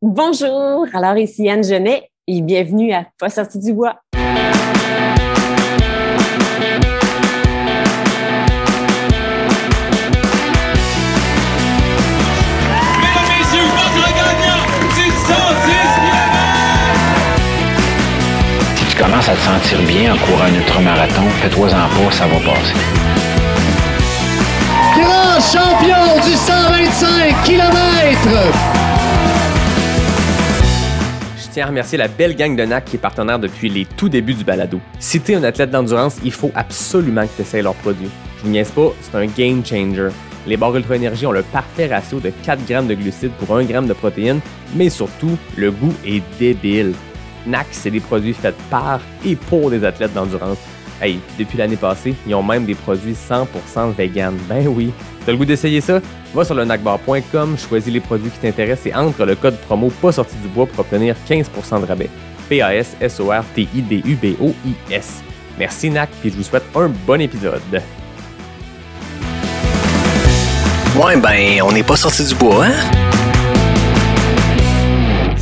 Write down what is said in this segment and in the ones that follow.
Bonjour, alors ici Anne Genet et bienvenue à Pas sorti du bois. Mesdames, messieurs, votre gagnant du 110 Si tu commences à te sentir bien en courant un ultramarathon, fais-toi-en pas, ça va passer. Grand champion du 125 km. Tiens à remercier la belle gang de NAC qui est partenaire depuis les tout débuts du balado. Si t'es un athlète d'endurance, il faut absolument que tu essayes leurs produits. Je vous niaise pas, c'est un game changer. Les barres Ultra Énergie ont le parfait ratio de 4 grammes de glucides pour 1 gramme de protéines, mais surtout, le goût est débile. NAC, c'est des produits faits par et pour des athlètes d'endurance. Hey, depuis l'année passée, ils ont même des produits 100% vegan. Ben oui. T'as le goût d'essayer ça? Va sur le nacbar.com, choisis les produits qui t'intéressent et entre le code promo pas sorti du bois pour obtenir 15% de rabais. P-A-S-S-O-R-T-I-D-U-B-O-I-S. Merci NAC, puis je vous souhaite un bon épisode. Ouais, ben, on n'est pas sorti du bois, hein?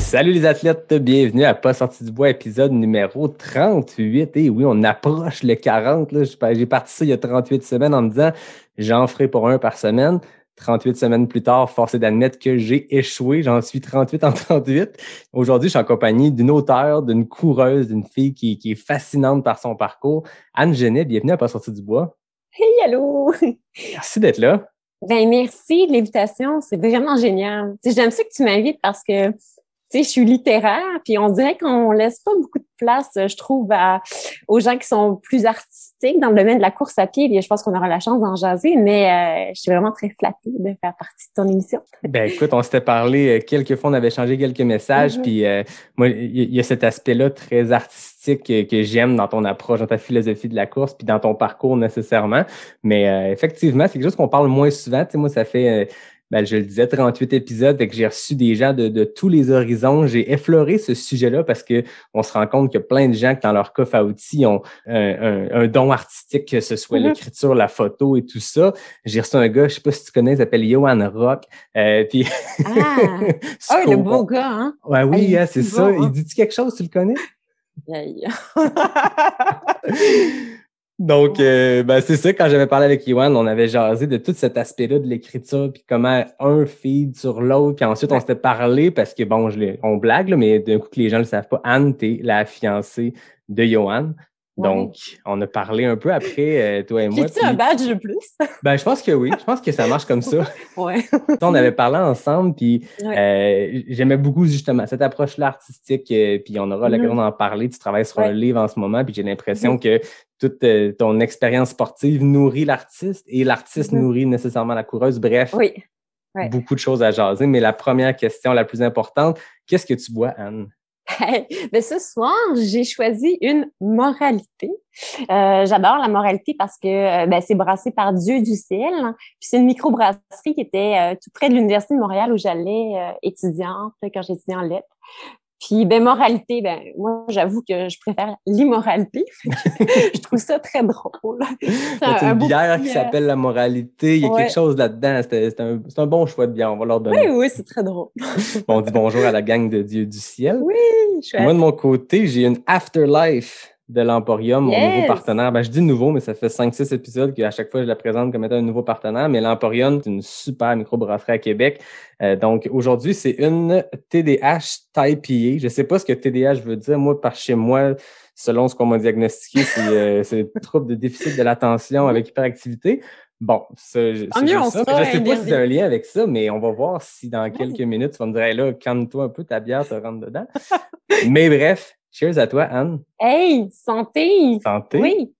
Salut les athlètes, bienvenue à Pas sorti du bois, épisode numéro 38. Et oui, on approche le 40. là. J'ai parti ça il y a 38 semaines en me disant j'en ferai pour un par semaine. 38 semaines plus tard, force est d'admettre que j'ai échoué. J'en suis 38 en 38. Aujourd'hui, je suis en compagnie d'une auteure, d'une coureuse, d'une fille qui, qui est fascinante par son parcours. Anne Genet, bienvenue à Pas sorti du bois. Hey, allô! Merci d'être là. Ben merci de l'invitation, c'est vraiment génial. J'aime ça que tu m'invites parce que tu sais, je suis littéraire, puis on dirait qu'on laisse pas beaucoup de place, je trouve, à, aux gens qui sont plus artistiques dans le domaine de la course à pied. Puis je pense qu'on aura la chance d'en jaser, mais euh, je suis vraiment très flattée de faire partie de ton émission. Ben écoute, on s'était parlé euh, quelques fois, on avait changé quelques messages, Mhm. puis euh, moi, il y, a cet aspect-là très artistique que, que j'aime dans ton approche, dans ta philosophie de la course, puis dans ton parcours nécessairement. Mais euh, effectivement, c'est quelque chose qu'on parle moins souvent. Tu sais, moi, ça fait, euh, ben, je le disais, 38 épisodes, et que j'ai reçu des gens de, de tous les horizons. J'ai effleuré ce sujet-là parce que on se rend compte qu'il y a plein de gens qui, dans leur coffre à outils, ont un, un- un don artistique, que ce soit Mhm. l'écriture, la photo et tout ça. J'ai reçu un gars, je sais pas si tu connais, il s'appelle Johan Rock. Euh, puis Ah, ah le beau gars, hein? Ouais, oui, Ah, il hein, est c'est ça. bon, hein? Il dit-tu quelque chose, tu le connais? Donc, euh, ben, c'est ça, quand j'avais parlé avec Yohan, on avait jasé de tout cet aspect-là de l'écriture, puis comment un feed sur l'autre, puis ensuite on s'était parlé, parce que bon, je on blague, là, mais d'un coup que les gens ne le savent pas, Anne, t'es la fiancée de Johan. Donc, on a parlé un peu après, euh, toi et moi. J'ai-tu puis- un badge de plus? ben, je pense que oui. Je pense que ça marche comme ça. ouais. on avait parlé ensemble, puis Ouais. euh, j'aimais beaucoup justement cette approche-là artistique, euh, puis on aura l'occasion d'en parler. Tu travailles sur un livre en ce moment, puis j'ai l'impression que toute euh, ton expérience sportive nourrit l'artiste et l'artiste Mhm. nourrit nécessairement la coureuse. Bref, Oui. Beaucoup de choses à jaser. Mais la première question, la plus importante, qu'est-ce que tu bois, Anne? ben, ce soir, j'ai choisi une moralité. Euh, J'adore la moralité parce que euh, ben, c'est brassé par Dieu du ciel. hein. Puis c'est une microbrasserie qui était euh, tout près de l'Université de Montréal où j'allais étudiante quand j'étudiais en lettres. Puis ben moralité, ben moi j'avoue que je préfère l'immoralité. je trouve ça très drôle. C'est un une bière qui euh, s'appelle la moralité. Il y a ouais. quelque chose là-dedans. C'est un, bon choix de bière. On va leur donner. Oui, oui, c'est très drôle. On dit bonjour à la gang de Dieu du ciel. Oui, chouette. Moi, de mon côté, j'ai une Afterlife de l'Emporium, mon nouveau partenaire. Ben, je dis nouveau, mais ça fait 5-6 épisodes qu'à chaque fois, je la présente comme étant un nouveau partenaire. Mais l'Emporium, c'est une super microbrasserie à Québec. Euh, donc, aujourd'hui, c'est une TDH pillée. Je sais pas ce que TDH veut dire. Moi, par chez moi, selon ce qu'on m'a diagnostiqué, c'est euh, trouble de déficit de l'attention avec hyperactivité. Bon, mieux, juste on ça. Je sais pas si c'est un lien avec ça, mais on va voir si dans quelques minutes, tu vas me dire, Hey, là, calme-toi un peu, ta bière te rentre dedans. mais bref, cheers à toi, Anne. Hey, santé! Santé. Oui.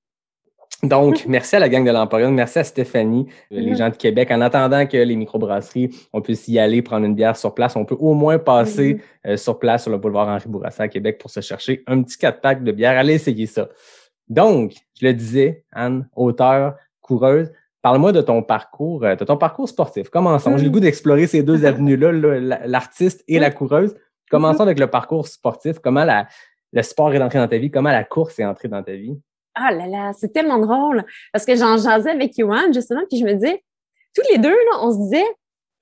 Donc, merci à la gang de l'Emporium, merci à Stéphanie, euh, les Mhm. gens de Québec. En attendant que les microbrasseries, on puisse y aller prendre une bière sur place, on peut au moins passer euh, sur place sur le boulevard Henri Bourassa à Québec pour se chercher un petit 4-pack de bière. Allez essayer ça. Donc, je le disais, Anne, auteur, coureuse, parle-moi de ton parcours, euh, de ton parcours sportif. Commençons. J'ai le goût d'explorer ces deux avenues-là, là, la- l'artiste et la coureuse. Commençons avec le parcours sportif. Comment la, le sport est entré dans ta vie? Comment la course est entrée dans ta vie? Ah là là, c'est tellement drôle. Parce que j'en jasais avec Yohan, justement, puis je me disais, tous les deux, là, on se disait,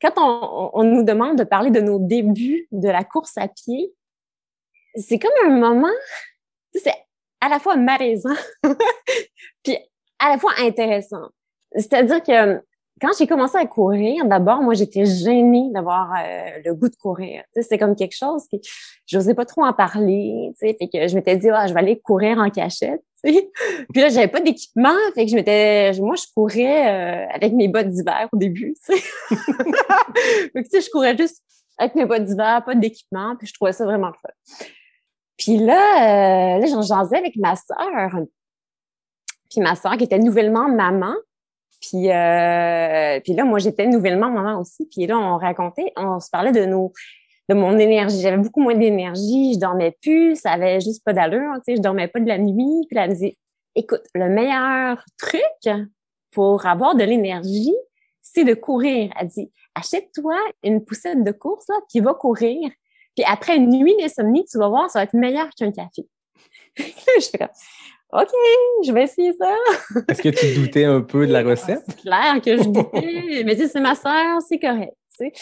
quand on, nous demande de parler de nos débuts de la course à pied, c'est comme un moment, c'est à la fois malaisant, puis à la fois intéressant. C'est-à-dire que quand j'ai commencé à courir, d'abord, moi, j'étais gênée d'avoir euh, le goût de courir. C'est comme quelque chose que j'osais pas trop en parler. Fait que je m'étais dit, ah, je vais aller courir en cachette. Puis là, j'avais pas d'équipement, fait que je m'étais, moi, je courais euh, avec mes bottes d'hiver au début. fait que, je courais juste avec mes bottes d'hiver, pas d'équipement, puis je trouvais ça vraiment fun. Puis là, euh, là, j'en jasais avec ma sœur. Puis ma sœur qui était nouvellement maman. Puis, euh, puis là, moi, j'étais nouvellement maman aussi. Puis là, on racontait, on se parlait de nos, de mon énergie. J'avais beaucoup moins d'énergie, je dormais plus, ça avait juste pas d'allure, tu sais, je dormais pas de la nuit. Puis elle me dit, écoute, le meilleur truc pour avoir de l'énergie, c'est de courir. Elle dit, achète-toi une poussette de course, là, puis va courir. Puis après une nuit d'insomnie, tu vas voir, ça va être meilleur qu'un café. je fais comme, OK, je vais essayer ça. Est-ce que tu doutais un peu de la recette? C'est clair que je doutais. mais tu c'est ma soeur, c'est correct. sais.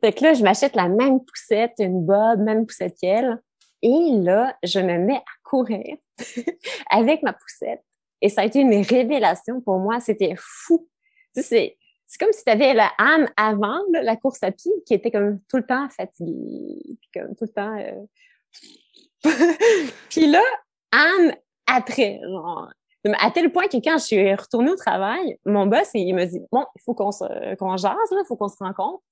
Fait que là, je m'achète la même poussette, une bob, même poussette qu'elle. Et là, je me mets à courir avec ma poussette. Et ça a été une révélation pour moi. C'était fou. Tu sais, c'est comme si tu avais la âme avant la course à pied qui était comme tout le temps fatiguée, puis comme tout le temps. Euh... puis là, Anne après. Genre, à tel point que quand je suis retournée au travail, mon boss, il me dit, bon, il faut qu'on se, qu'on jase, il faut qu'on se rencontre.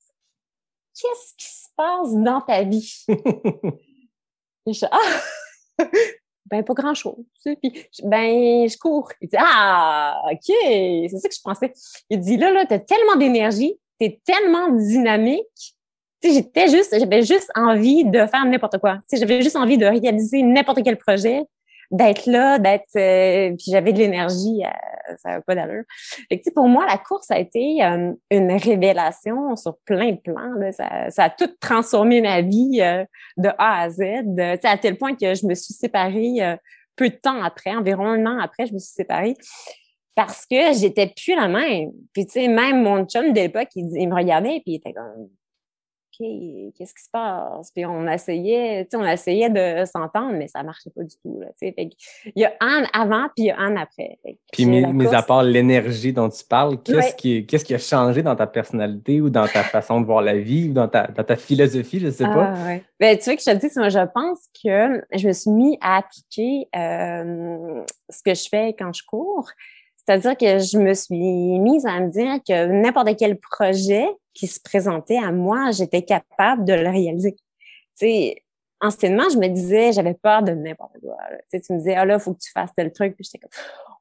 Qu'est-ce qui se passe dans ta vie? Et je ah! ben, pas grand chose. Puis, ben, je cours. Il dit, ah, OK, c'est ça que je pensais. Il dit, là, là, t'as tellement d'énergie, t'es tellement dynamique. Tu sais, j'étais juste, j'avais juste envie de faire n'importe quoi. Tu sais, j'avais juste envie de réaliser n'importe quel projet d'être là, d'être euh, puis j'avais de l'énergie, euh, ça n'a pas d'allure. Fait que, pour moi, la course a été euh, une révélation sur plein de plans. Là. Ça, ça, a tout transformé ma vie de A à Z, de, à tel point que je me suis séparée peu de temps après, environ un an après, je me suis séparée parce que j'étais plus la même. Puis tu sais, même mon chum de l'époque, il, il me regardait puis il était comme qu'est-ce qui se passe? Puis on essayait, on essayait de s'entendre, mais ça marchait pas du tout. Là, fait il y a un avant, puis il y a un après. puis, mis, à part l'énergie dont tu parles, qu'est-ce qui, a changé dans ta personnalité ou dans ta façon de voir la vie ou dans ta, dans ta philosophie, je sais pas? Ah, ouais. Ben, tu vois que je te dis, moi, je pense que je me suis mis à appliquer euh, ce que je fais quand je cours. C'est-à-dire que je me suis mise à me dire que n'importe quel projet qui se présentait à moi, j'étais capable de le réaliser. Tu sais, anciennement, je me disais, j'avais peur de n'importe quoi. Tu, sais, tu me disais, ah là, faut que tu fasses tel truc, puis j'étais comme,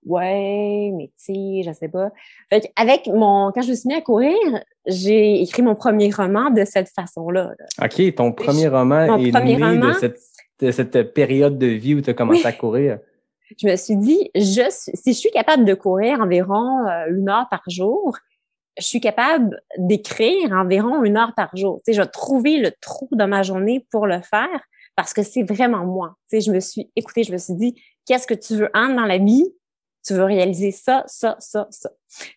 ouais, mais tu sais, je sais pas. Fait avec mon, quand je me suis mis à courir, j'ai écrit mon premier roman de cette façon-là. OK, ton premier roman est premier né de, cette, de cette période de vie où tu as commencé à courir je me suis dit, je, si je suis capable de courir environ euh, une heure par jour, je suis capable d'écrire environ une heure par jour. Tu sais, je vais trouver le trou dans ma journée pour le faire parce que c'est vraiment moi. Tu sais, je me suis écoutée, je me suis dit, qu'est-ce que tu veux en dans la vie? tu veux réaliser ça, ça, ça, ça.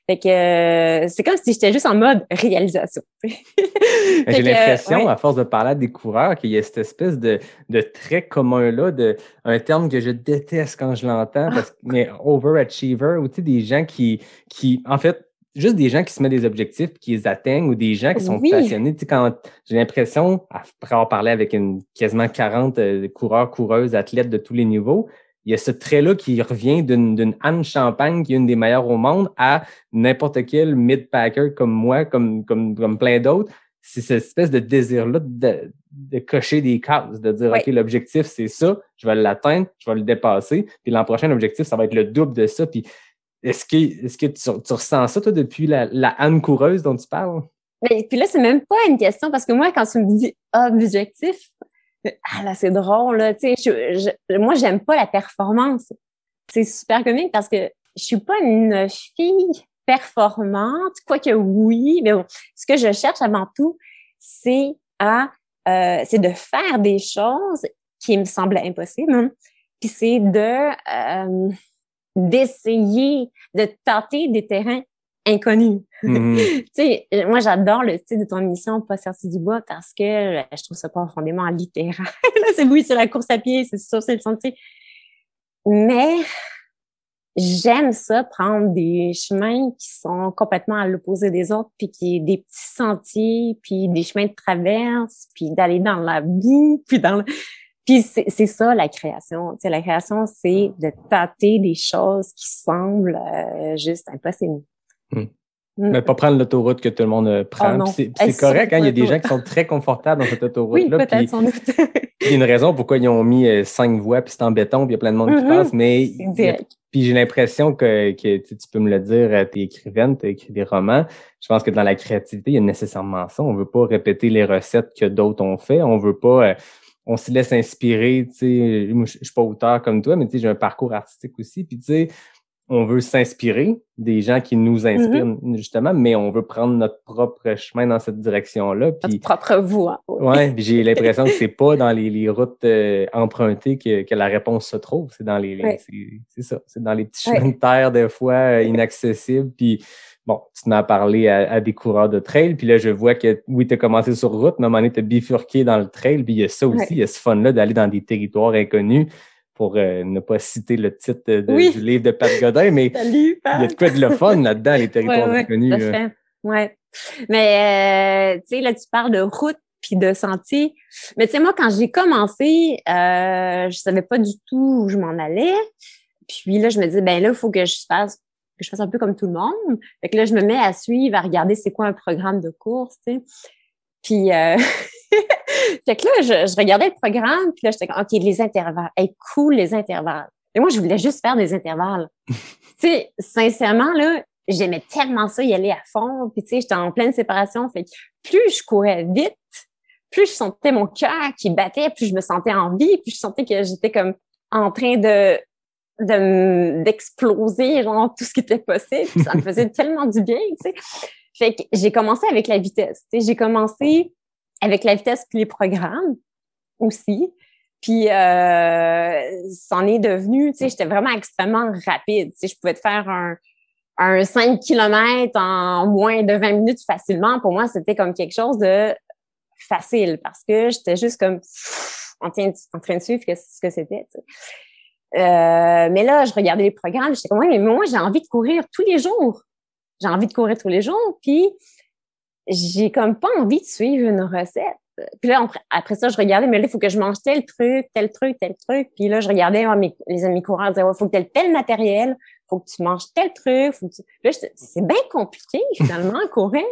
Fait que euh, c'est comme si j'étais juste en mode réalisation. J'ai l'impression, à force de parler à des coureurs, qu'il y a cette espèce de, de trait commun-là, de un terme que je déteste quand je l'entends, parce mais overachiever, ou tu sais, des gens qui, qui, en fait, juste des gens qui se mettent des objectifs et qui les atteignent ou des gens qui sont passionnés. Tu sais, quand j'ai l'impression, après avoir parlé avec une quasiment 40 euh, coureurs, coureuses, athlètes de tous les niveaux, il y a ce trait-là qui revient d'une Anne Champagne, qui est une des meilleures au monde, à n'importe quel mid-packer comme moi, comme, comme, comme plein d'autres. C'est cette espèce de désir-là de, de, cocher des cases, de dire, OK, l'objectif, c'est ça, je vais l'atteindre, je vais le dépasser, puis l'an prochain, l'objectif, ça va être le double de ça. Puis est-ce que, est-ce que tu, tu, ressens ça, toi, depuis la, la Anne coureuse dont tu parles? Mais, puis là, c'est même pas une question, parce que moi, quand tu me dis objectif, ah là, c'est drôle, là, tu sais, je, je, moi, j'aime pas la performance. C'est super comique parce que je suis pas une fille performante, quoique oui, mais bon, ce que je cherche avant tout, c'est à, euh, c'est de faire des choses qui me semblent impossibles, hein. puis c'est de, euh, d'essayer de tenter des terrains inconnu. Mhm. tu sais, moi, j'adore le style de ton émission Pas sorti du bois parce que euh, je trouve ça profondément littéraire. Là, c'est oui, c'est la course à pied, c'est sûr, c'est le sentier. Mais j'aime ça, prendre des chemins qui sont complètement à l'opposé des autres, puis qui des petits sentiers, puis des chemins de traverse, puis d'aller dans la boue, puis dans le... Puis c'est c'est ça la création. Tu sais, la création, c'est de tâter des choses qui semblent euh, juste impossibles. Hmm. Mm. Mais pas prendre l'autoroute que tout le monde euh, prend. Oh. Puis c'est correct, hein, il y a des gens qui sont très confortables dans cette Oui, autoroute-là. peut-être puis sans doute. il y a une raison pourquoi ils ont mis euh, cinq voies, puis c'est en béton, puis il y a plein de monde qui Mhm. passe, mais a- puis j'ai l'impression que, que tu tu peux me le dire, euh, t'es écrivaine, t'as écrit des romans. Je pense que dans la créativité, il y a nécessairement ça. On veut pas répéter les recettes que d'autres ont fait. On veut pas, euh, on se laisse inspirer. Tu sais, moi, je suis pas auteur comme toi, mais tu sais, j'ai un parcours artistique aussi. Puis tu sais, on veut s'inspirer des gens qui nous inspirent Mm-hmm. justement, mais on veut prendre notre propre chemin dans cette direction-là. Notre propre voix. Ouais, puis j'ai l'impression que c'est pas dans les, les routes euh, empruntées que, que la réponse se trouve. C'est dans les, Ouais. c'est- ça, c'est dans les petits Ouais. chemins de terre des fois euh, inaccessibles. Puis bon, tu m'as parlé à, à des coureurs de trail, puis là je vois que oui, tu as commencé sur route, mais à un moment donné, tu bifurqué dans le trail, puis il y a ça aussi, Ouais. il y a ce fun-là d'aller dans des territoires inconnus pour euh, ne pas citer le titre de- Oui. du livre de Pat Godin, mais Salut, il y a de quoi de le fun là-dedans, les territoires ouais, inconnus. fait. Ouais. Mais euh, tu sais, là, tu parles de route puis de sentier. Mais tu sais, moi, quand j'ai commencé, euh, je savais pas du tout où je m'en allais. Puis là, je me disais, ben là, il faut que je fasse que je fasse un peu comme tout le monde. Fait que là, je me mets à suivre, à regarder c'est quoi un programme de course, tu sais. Puis, euh... fait que là, je, je regardais le programme, puis là, j'étais comme, OK, les intervalles. Hey, cool, les intervalles. Et moi, je voulais juste faire des intervalles. tu sais, sincèrement, là, j'aimais tellement ça, y aller à fond. Puis, tu sais, j'étais en pleine séparation. Fait que plus je courais vite, plus je sentais mon cœur qui battait, plus je me sentais en vie, plus je sentais que j'étais comme en train de de d'exploser genre tout ce qui était possible Puis ça me faisait tellement du bien tu sais. Fait que j'ai commencé avec la vitesse tu sais. J'ai commencé avec la vitesse puis les programmes aussi. Puis euh, c'en est devenu tu sais j'étais vraiment extrêmement rapide tu sais. Je pouvais te faire un un 5 km en moins de 20 minutes facilement. Pour moi c'était comme quelque chose de facile parce que j'étais juste comme en, train de- en train de suivre ce que c'était tu sais. Euh, mais là, je regardais les programmes, j'étais comme, ouais, mais moi, j'ai envie de courir tous les jours. J'ai envie de courir tous les jours, puis j'ai comme pas envie de suivre une recette. Puis là, après- ça, je regardais, mais là, il faut que je mange tel truc, tel truc, tel truc. Puis là, je regardais mes, les amis coureurs disaient, ouais, faut que tu tel matériel, faut que tu manges tel truc. Faut que tu... Là, c'est bien compliqué, finalement, courir.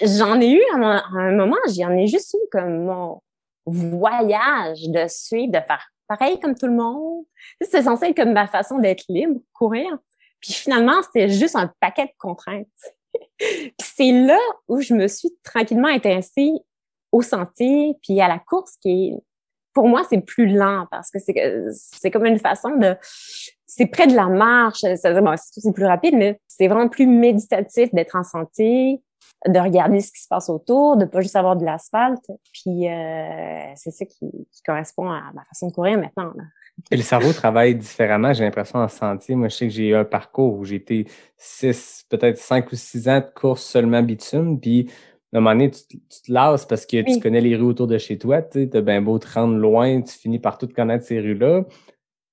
J'en ai eu à un moment, j'en ai juste eu comme mon voyage de suivre, de faire pareil comme tout le monde. C'était censé être comme ma façon d'être libre, courir. Puis finalement, c'était juste un paquet de contraintes. puis c'est là où je me suis tranquillement intéressée au sentier, puis à la course, qui est, pour moi, c'est plus lent parce que c'est c'est comme une façon de, c'est près de la marche, c'est bon, c'est c'est plus rapide, mais c'est vraiment plus méditatif d'être en sentier, de regarder ce qui se passe autour, de pas juste avoir de l'asphalte. Puis euh, c'est ça qui, qui correspond à ma façon de courir maintenant. Là. Et le cerveau travaille différemment, j'ai l'impression, en sentier. Moi, je sais que j'ai eu un parcours où j'ai été six, peut-être cinq ou six ans de course seulement bitume. Puis, à un moment donné, tu, te- tu te lasses parce que tu connais les rues autour de chez toi. Tu as bien beau te rendre loin, tu finis par tout connaître ces rues-là.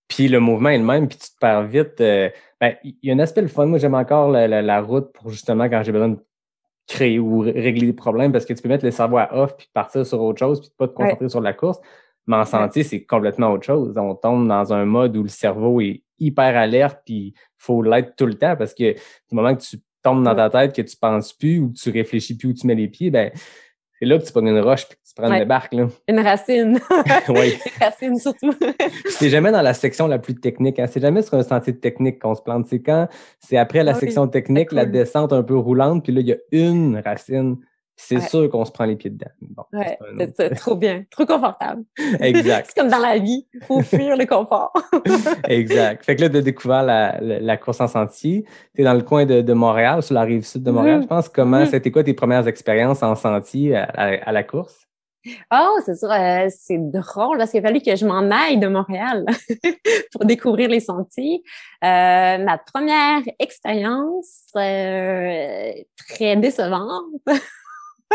Puis le mouvement est le même, puis tu te perds vite. euh, ben, il y a un aspect le fun. Moi, j'aime encore la, la- la route pour justement quand j'ai besoin de créer ou ré- régler des problèmes parce que tu peux mettre le cerveau à off puis partir sur autre chose puis pas te concentrer sur la course. Mais en sentier, c'est complètement autre chose. On tombe dans un mode où le cerveau est hyper alerte puis faut l'être tout le temps parce que du moment que tu tombes dans ta tête, que tu penses plus ou que tu réfléchis plus où tu mets les pieds, ben c'est là que tu prends une roche puis que tu prends Ouais. une barque. Là. Une racine. oui. Une racine surtout. C'est jamais dans la section la plus technique. Hein. C'est jamais sur un sentier technique qu'on se plante. C'est quand c'est après la Ah oui, section technique, la descente un peu roulante, puis là, il y a une racine. C'est Ouais. sûr qu'on se prend les pieds dedans. Bon, Ouais, c'est autre- trop bien, trop confortable. Exact. c'est comme dans la vie, il faut fuir le confort. exact. Fait que là, tu as découvert la, la, la course en sentier. Tu es dans le coin de, de Montréal, sur la rive sud de Montréal, Mhm. je pense. Comment c'était quoi tes premières expériences en sentier à, à- à la course? Oh, c'est sûr, euh, c'est drôle parce qu'il a fallu que je m'en aille de Montréal pour découvrir les sentiers. Euh, ma première expérience euh, très décevante,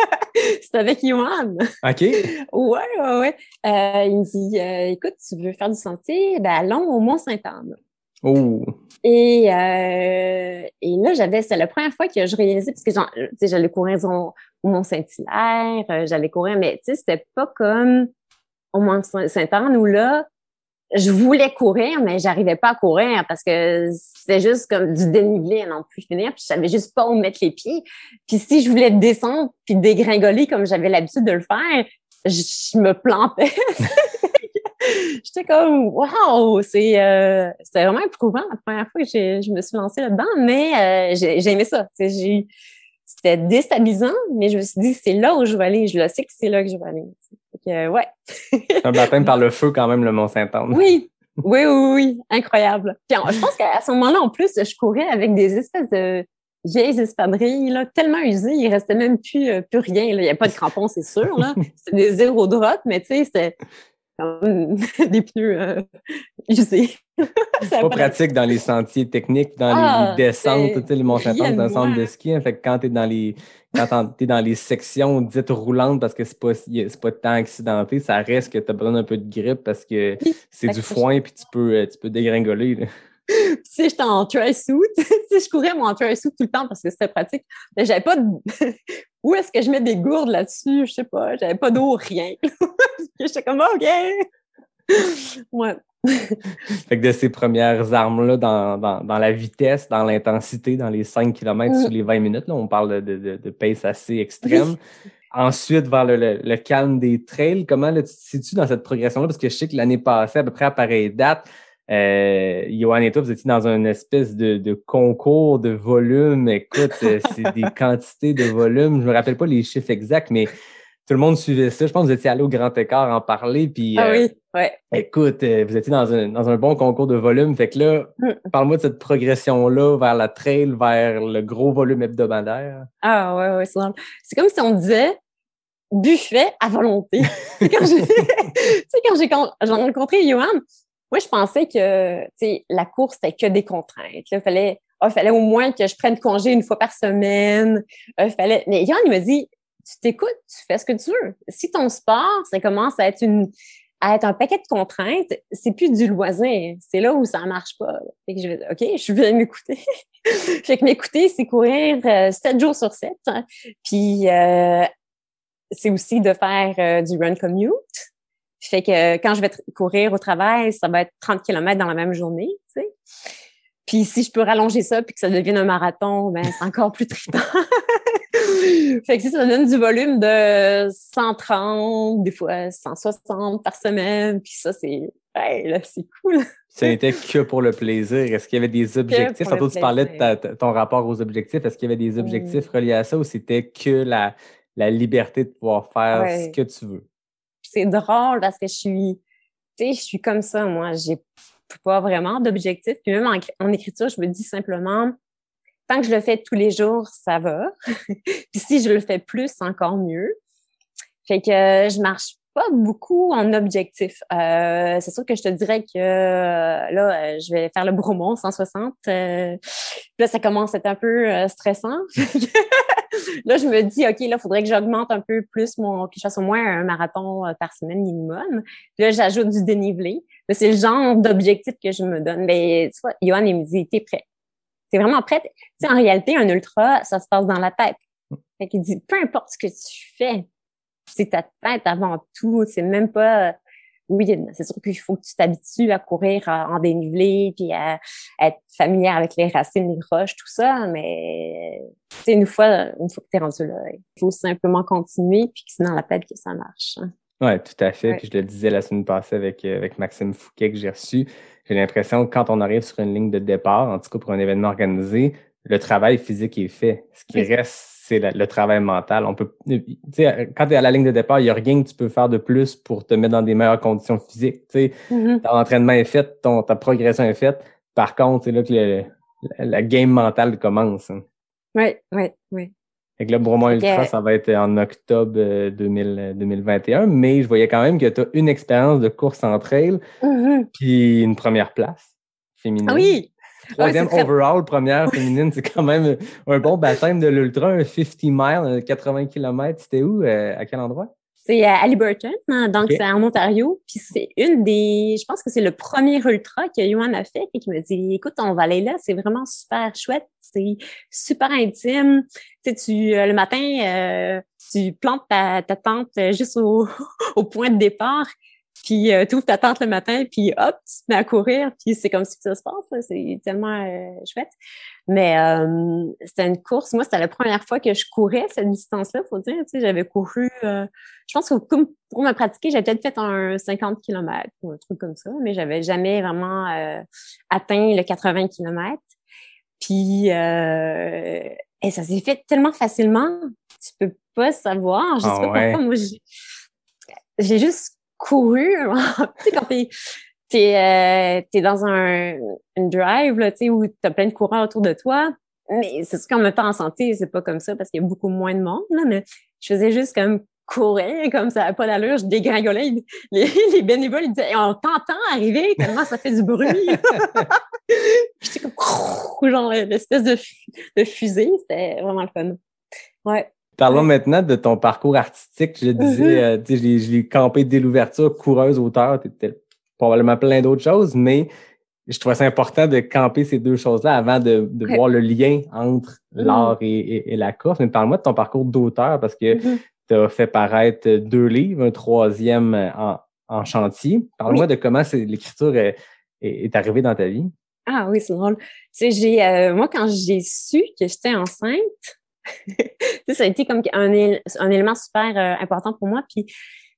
c'était avec Yohan. OK. Ouais, ouais, ouais. Euh, il me dit, euh, écoute, tu veux faire du sentier? Ben, allons au Mont-Saint-Anne. Oh. Et, euh, et là, j'avais, c'était la première fois que je réalisais, parce que genre, tu sais, j'allais courir au au Mont-Saint-Hilaire, j'allais courir, mais tu sais, c'était pas comme au Mont-Saint-Anne où là, je voulais courir, mais j'arrivais pas à courir parce que c'était juste comme du dénivelé à n'en plus finir, puis je savais juste pas où mettre les pieds. Puis si je voulais descendre puis dégringoler comme j'avais l'habitude de le faire, je, me plantais. J'étais comme wow, c'est euh, c'était vraiment éprouvant la première fois que je me suis lancée là-dedans, mais euh, ça. C'était déstabilisant, mais je me suis dit c'est là où je vais aller. Je le sais que c'est là que je vais aller. Que, ouais. Un baptême par le feu quand même, le Mont-Saint-Anne. Oui, oui, oui, oui, incroyable. Puis je pense qu'à ce moment-là, en plus, je courais avec des espèces de vieilles espadrilles, là, tellement usées, il restait même plus, euh, plus rien. là. Il n'y avait pas de crampons, c'est sûr. C'était des zéro drop, mais tu sais, c'était comme des pneus euh, usés. A pas pas pratique dans les sentiers techniques, dans Ah, les descentes, c'est tu sais, le Mont-Saint-Anne, c'est un rien de centre de ski. hein. fait que quand t'es dans les, quand t'es dans les sections dites roulantes parce que c'est pas, pas tant accidenté, ça reste que t'as besoin d'un peu de grippe parce que c'est du foin puis tu peux, euh, tu peux dégringoler, là. sais, j'étais en suit. tu sais, je courais mon suit tout le temps parce que c'était pratique. Mais j'avais pas de... Où est-ce que je mets des gourdes là-dessus? Je sais pas. J'avais pas d'eau, rien. j'étais comme, OK. Ouais. Fait que de ces premières armes-là dans, dans, dans la vitesse, dans l'intensité, dans les 5 km Mm. sur les 20 minutes, là, on parle de, de, de pace assez extrême. Ensuite, vers le, le, le calme des trails, comment là, tu te situes dans cette progression-là? Parce que je sais que l'année passée, à peu près à pareille date, euh, Johan et toi, vous étiez dans une espèce de, de concours de volume. Écoute, euh, c'est des quantités de volume. Je me rappelle pas les chiffres exacts, mais tout le monde suivait ça. Je pense que vous étiez allé au Grand Écart en parler. Puis, Ah euh, oui, ouais. Écoute, euh, vous étiez dans un, dans un bon concours de volume. Fait que là, Mm. parle-moi de cette progression-là vers la trail, vers le gros volume hebdomadaire. Ah ouais, ouais, c'est. C'est comme si on disait buffet à volonté. C'est quand j'ai, tu sais, quand j'ai, con- j'ai rencontré Johan, moi, je pensais que, tu sais, la course, c'était que des contraintes. Il fallait, ah, fallait au moins que je prenne congé une fois par semaine. Ah, fallait, mais Johan, il m'a dit, tu t'écoutes, tu fais ce que tu veux. Si ton sport, ça commence à être une, à être un paquet de contraintes, c'est plus du loisir. C'est là où ça marche pas. Fait que je vais, OK, je vais m'écouter. fait que m'écouter, c'est courir euh, 7 jours sur 7. hein. Puis euh, c'est aussi de faire euh, du run commute. Fait que euh, quand je vais courir au travail, ça va être 30 km dans la même journée, tu sais. Puis si je peux rallonger ça puis que ça devienne un marathon, ben c'est encore plus trippant. fait que si ça donne du volume de 130, des fois 160 par semaine, puis ça c'est là c'est cool. Ça n'était que pour le plaisir. Est-ce qu'il y avait des objectifs? Tantôt, tu parlais de ta- ton rapport aux objectifs. Est-ce qu'il y avait des Mm. objectifs reliés à ça ou c'était que la, la liberté de pouvoir faire Ouais. ce que tu veux? c'est drôle parce que je suis, tu sais, je suis comme ça, moi. J'ai pas vraiment d'objectif. Puis même en, en écriture, je me dis simplement, tant que je le fais tous les jours, ça va. Puis si je le fais plus, encore mieux. Fait que euh, je marche pas beaucoup en objectif. Euh, c'est sûr que je te dirais que euh, là, euh, je vais faire le Bromont 160. euh, là, ça commence à être un peu stressant. là, je me dis, OK, là, il faudrait que j'augmente un peu plus mon, que je fasse au moins un marathon par semaine minimum. Là, j'ajoute du dénivelé. C'est le genre d'objectif que je me donne. Mais tu vois, Johan, il me dit, t'es prêt. T'es vraiment prête. Tu sais, en réalité, un ultra, ça se passe dans la tête. Fait qu'il dit, peu importe ce que tu fais, c'est ta tête avant tout. C'est même pas, oui, c'est sûr qu'il faut que tu t'habitues à courir en dénivelé, puis à, à être familière avec les racines, les roches, tout ça. Mais, une fois, une fois que t'es rendu là, il faut simplement continuer, puis que c'est dans la tête que ça marche. hein. Oui, tout à fait. Ouais. Puis je le disais la semaine passée avec, euh, avec Maxime Fouquet que j'ai reçu. J'ai l'impression que quand on arrive sur une ligne de départ, en tout cas pour un événement organisé, le travail physique est fait. Ce qui Oui. reste, c'est le travail mental. On peut, sais, quand tu es à la ligne de départ, il n'y a rien que tu peux faire de plus pour te mettre dans des meilleures conditions physiques. Mhm. ton entraînement est fait, ton, ta progression est faite. Par contre, c'est là que le- la, la game mentale commence. Oui, oui, oui. Fait que le Bromont Ultra, ça va être en octobre euh, 2000, 2021, mais je voyais quand même que tu as une expérience de course en trail, Mhm. puis une première place féminine. Ah oui! Troisième Ah oui, c'est très- overall, première féminine, c'est quand même un bon baptême de l'ultra, un 50 miles, un 80 km. C'était où? euh, à quel endroit? C'est à Halliburton, hein, donc c'est en Ontario. Puis c'est une des, je pense que c'est le premier ultra que Yohan a fait et qui me dit, écoute, on va aller là, c'est vraiment super chouette, c'est super intime. Tu sais, tu euh, le matin, euh, tu plantes ta, ta tente euh, juste au, au point de départ, puis tu ouvres ta tente le matin, puis hop, tu te mets à courir, puis c'est comme si ça se passe. C'est tellement euh, chouette. Mais euh, c'était une course. Moi, c'était la première fois que je courais cette distance-là, faut dire. Tu sais, j'avais couru. euh, je pense que pour me pratiquer, j'avais peut-être fait un 50 km ou un truc comme ça, mais j'avais jamais vraiment euh, atteint le 80 km. Puis euh, et ça s'est fait tellement facilement, tu peux pas savoir. Je sais Ah pas ouais. pourquoi. Moi, j'ai juste couru. tu sais, quand t'es t'es euh, t'es dans un une drive là, tu sais, où t'as plein de coureurs autour de toi. Mais c'est sûr qu'en même temps en santé, c'est pas comme ça parce qu'il y a beaucoup moins de monde là. Mais je faisais juste comme courir comme ça, pas d'allure, je dégringolais. Les, les bénévoles ils disaient, on t'entend arriver tellement ça fait du bruit. J'étais comme genre l'espèce de, de fusée, c'était vraiment le fun. Ouais. Parlons maintenant de ton parcours artistique. Je disais, Mhm. euh, tu sais, je l'ai- campé dès l'ouverture, coureuse, auteur, tu étais probablement plein d'autres choses, mais je trouvais ça important de camper ces deux choses-là avant de, de Ouais. voir le lien entre Mhm. l'art et, et- et la course. Mais parle-moi de ton parcours d'auteur parce que Mhm. tu as fait paraître deux livres, un troisième en, en chantier. Parle-moi de comment c'est- l'écriture est, est, est arrivée dans ta vie. Ah oui, c'est drôle. Tu sais, j'ai, euh, moi, quand j'ai su que j'étais enceinte, ça a été comme un, él- un élément super euh, important pour moi. Puis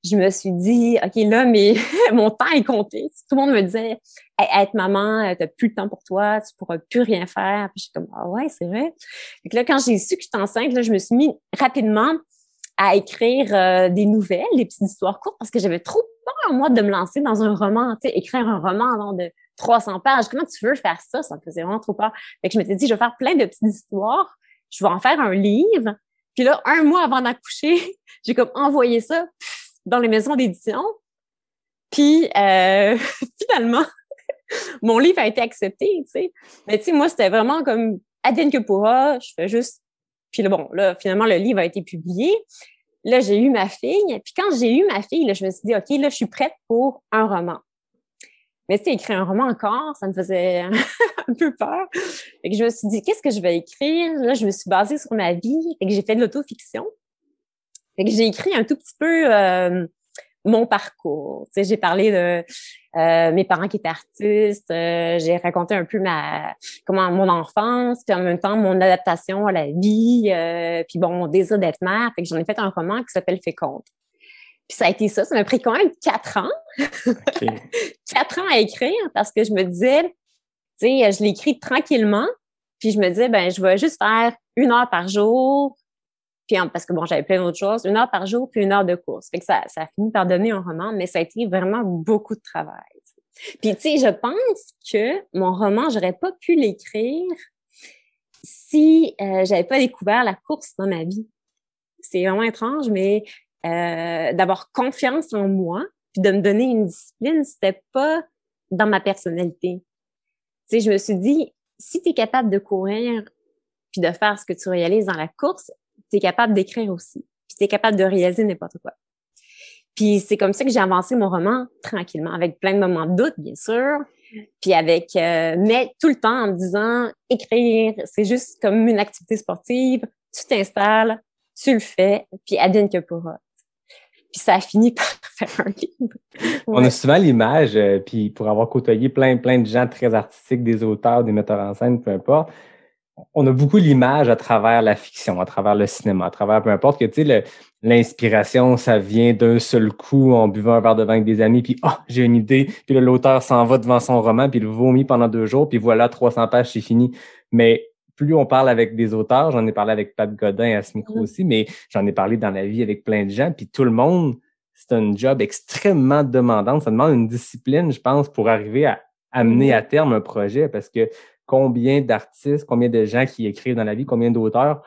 je me suis dit, OK, là, mais mon temps est compté. Tout le monde me disait, Hey, être maman, euh, t'as plus le temps pour toi, tu pourras plus rien faire. Puis j'étais comme, ah ouais, c'est vrai. Que là, quand j'ai su que j'étais enceinte, là, je me suis mis rapidement à écrire euh, des nouvelles, des petites histoires courtes, parce que j'avais trop peur, moi, de me lancer dans un roman, tu sais, écrire un roman genre, de 300 pages. Comment tu veux faire ça? Ça me faisait vraiment trop peur. Fait que je m'étais dit, je vais faire plein de petites histoires. Je vais en faire un livre. Puis là, un mois avant d'accoucher, j'ai comme envoyé ça dans les maisons d'édition. Puis euh, finalement, mon livre a été accepté, tu sais. Mais tu sais, moi, c'était vraiment comme advienne que pourra. Je fais juste. Puis là, bon, là, finalement, le livre a été publié. Là, j'ai eu ma fille. Puis quand j'ai eu ma fille, là, je me suis dit, OK, là, je suis prête pour un roman. Mais tu sais, écrire un roman encore, ça me faisait un peu peur. Fait que je me suis dit, qu'est-ce que je vais écrire? Là, je me suis basée sur ma vie. Fait que j'ai fait de l'autofiction. Fait que j'ai écrit un tout petit peu euh, mon parcours. Tu sais, j'ai parlé de euh, mes parents qui étaient artistes. euh, j'ai raconté un peu ma comment mon enfance, puis en même temps mon adaptation à la vie, euh, puis bon mon désir d'être mère. Fait que j'en ai fait un roman qui s'appelle Féconde. Puis ça a été ça. Ça m'a pris quand même quatre ans OK. quatre ans à écrire parce que je me disais, tu sais, je l'écris tranquillement, puis je me disais, ben, je vais juste faire une heure par jour, puis parce que bon, j'avais plein d'autres choses, une heure par jour, puis une heure de course. Fait que ça, ça a fini par donner un roman, mais ça a été vraiment beaucoup de travail. Puis tu sais, je pense que mon roman, j'aurais pas pu l'écrire si euh, j'avais pas découvert la course dans ma vie. C'est vraiment étrange, mais euh, d'avoir confiance en moi, puis de me donner une discipline, c'était pas dans ma personnalité. Tu sais, je me suis dit, si tu es capable de courir puis de faire ce que tu réalises dans la course, tu es capable d'écrire aussi. Puis tu es capable de réaliser n'importe quoi. Puis c'est comme ça que j'ai avancé mon roman tranquillement, avec plein de moments de doute, bien sûr, puis avec, euh, mais tout le temps en me disant, écrire, c'est juste comme une activité sportive, tu t'installes, tu le fais, puis advienne que pourra. Puis ça a fini par faire un livre. On a souvent l'image, euh, puis pour avoir côtoyé plein, plein de gens très artistiques, des auteurs, des metteurs en scène, peu importe, on a beaucoup l'image à travers la fiction, à travers le cinéma, à travers peu importe que, tu sais, l'inspiration, ça vient d'un seul coup en buvant un verre de vin avec des amis, puis « Ah, j'ai une idée! » Puis l'auteur s'en va devant son roman, puis il le vomit pendant deux jours, puis voilà, 300 pages, c'est fini. Mais plus on parle avec des auteurs, j'en ai parlé avec Pat Godin à ce micro Mhm. aussi, mais j'en ai parlé dans la vie avec plein de gens, puis tout le monde, c'est un job extrêmement demandant. Ça demande une discipline, je pense, pour arriver à amener Mhm. à terme un projet, parce que combien d'artistes, combien de gens qui écrivent dans la vie, combien d'auteurs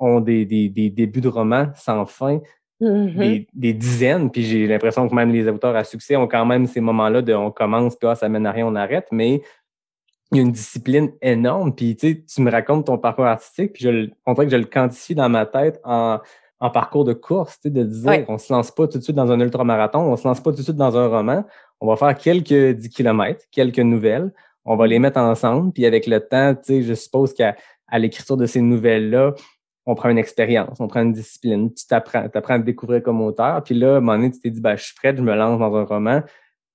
ont des, des, des débuts de romans sans fin, Mhm. des, des dizaines, puis j'ai l'impression que même les auteurs à succès ont quand même ces moments-là de on commence, puis ah, ça mène à rien, on arrête, mais il y a une discipline énorme, puis tu sais, tu me racontes ton parcours artistique, puis je le- on dirait que je le quantifie dans ma tête en, en parcours de course, tu sais, de dire Ouais. on se lance pas tout de suite dans un ultramarathon, on se lance pas tout de suite dans un roman, on va faire quelques 10 kilomètres, quelques nouvelles, on va les mettre ensemble, puis avec le temps, tu sais, je suppose qu'à à l'écriture de ces nouvelles-là, on prend une expérience, on prend une discipline, tu t'apprends, t'apprends à te découvrir comme auteur, puis là, à un moment donné, tu t'es dit, ben, je suis prête, je me lance dans un roman.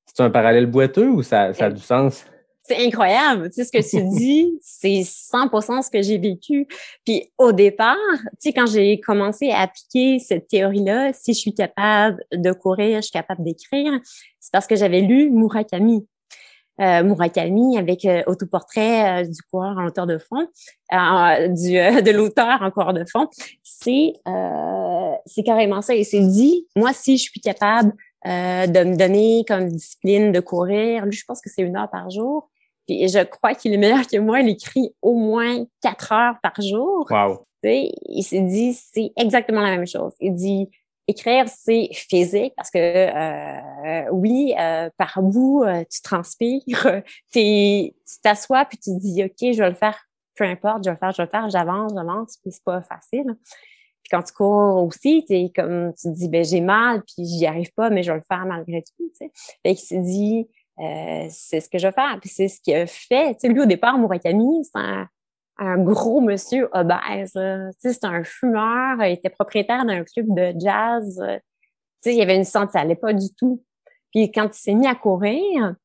C'est un parallèle boiteux ou ça, ça a du sens? C'est incroyable. Tu sais, ce que tu dis, c'est 100% ce que j'ai vécu. Puis au départ, tu sais, quand j'ai commencé à appliquer cette théorie-là, si je suis capable de courir, je suis capable d'écrire, c'est parce que j'avais lu Murakami. Euh, Murakami avec euh, autoportrait euh, du coureur en hauteur de fond, euh, du, euh, de l'auteur en coureur de fond. C'est euh, c'est carrément ça. Et c'est dit, moi, si je suis capable euh, de me donner comme discipline de courir, lui, je pense que c'est une heure par jour. Puis je crois qu'il est meilleur que moi. Il écrit au moins quatre heures par jour. Wow. Tu sais, il s'est dit, c'est exactement la même chose. Il dit, écrire, c'est physique parce que euh, oui, euh, par bout, euh, tu transpires, t'es- tu t'assois puis tu te dis, ok, je vais le faire, peu importe, je vais le faire, je vais le faire, j'avance, j'avance, puis c'est pas facile. Puis quand tu cours aussi, t'es comme tu te dis, ben j'ai mal, puis j'y arrive pas, mais je vais le faire malgré tout. Sais, fait qu'il s'est dit, euh, c'est ce que je vais faire, puis c'est ce qu'il a fait. Tu sais, lui au départ, Murakami, c'est un un gros monsieur obèse. là. Tu sais, c'était un fumeur. Il était propriétaire d'un club de jazz. Tu sais, il y avait une santé, ça allait pas du tout. Puis quand il s'est mis à courir,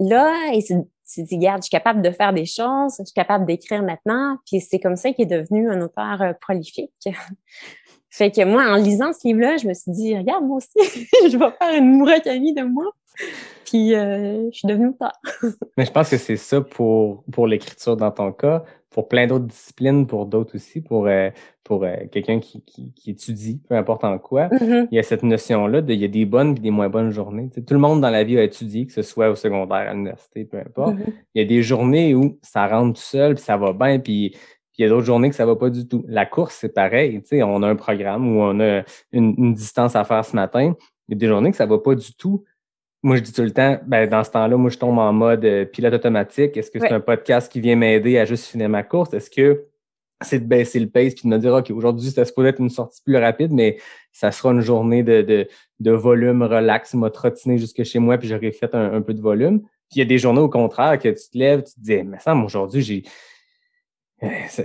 là, il s'est s'est dit, regarde, je suis capable de faire des choses, je suis capable d'écrire maintenant. Puis c'est comme ça qu'il est devenu un auteur euh, prolifique. fait que moi, en lisant ce livre-là, je me suis dit, regarde, moi aussi, je vais faire une Murakami de moi. Puis euh, je suis devenue auteur. Mais je pense que c'est ça pour, pour l'écriture dans ton cas, pour plein d'autres disciplines, pour d'autres aussi, pour, euh, pour euh, quelqu'un qui, qui, qui étudie, peu importe en quoi. Mhm. Il y a cette notion-là de il y a des bonnes et des moins bonnes journées. Tout le monde dans la vie a étudié, que ce soit au secondaire, à l'université, peu importe. Mhm. Il y a des journées où ça rentre tout seul, puis ça va bien, puis puis il y a d'autres journées que ça va pas du tout. La course, c'est pareil. Tu sais, on a un programme où on a une, une distance à faire ce matin. Il y a des journées que ça va pas du tout. Moi, je dis tout le temps, ben, dans ce temps-là, moi, je tombe en mode euh, pilote automatique. Est-ce que c'est un podcast qui vient m'aider à juste finir ma course? Est-ce que c'est de baisser le pace puis de me dire, OK, aujourd'hui, ça se pourrait être une sortie plus rapide, mais ça sera une journée de, de, de volume relax, m'a trottiné jusque chez moi puis j'aurais fait un, un peu de volume. Puis il y a des journées au contraire que tu te lèves, tu te dis, mais ça, aujourd'hui, j'ai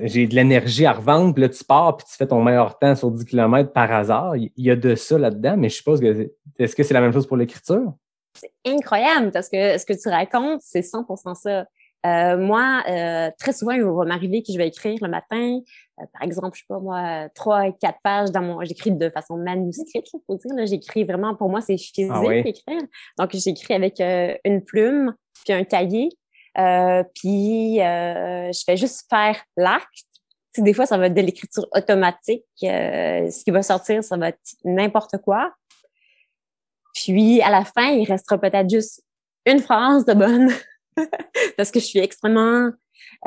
j'ai de l'énergie à revendre, puis là, tu pars, puis tu fais ton meilleur temps sur 10 km par hasard. Il y a de ça là-dedans, mais je suppose que est-ce que c'est la même chose pour l'écriture? c'est incroyable parce que ce que tu racontes, c'est 100% ça. Euh, moi, euh, très souvent, il va m'arriver que je vais écrire le matin, euh, par exemple, je sais pas moi, trois, quatre pages dans mon, j'écris de façon manuscrite, là, faut dire, là, j'écris vraiment, pour moi, c'est physique Ah oui? écrire. Donc, j'écris avec euh, une plume puis un cahier, euh, puis euh, je fais juste faire l'acte. Tu sais, des fois, ça va être de l'écriture automatique. euh, ce qui va sortir, ça va être n'importe quoi. Puis à la fin, il restera peut-être juste une phrase de bonne parce que je suis extrêmement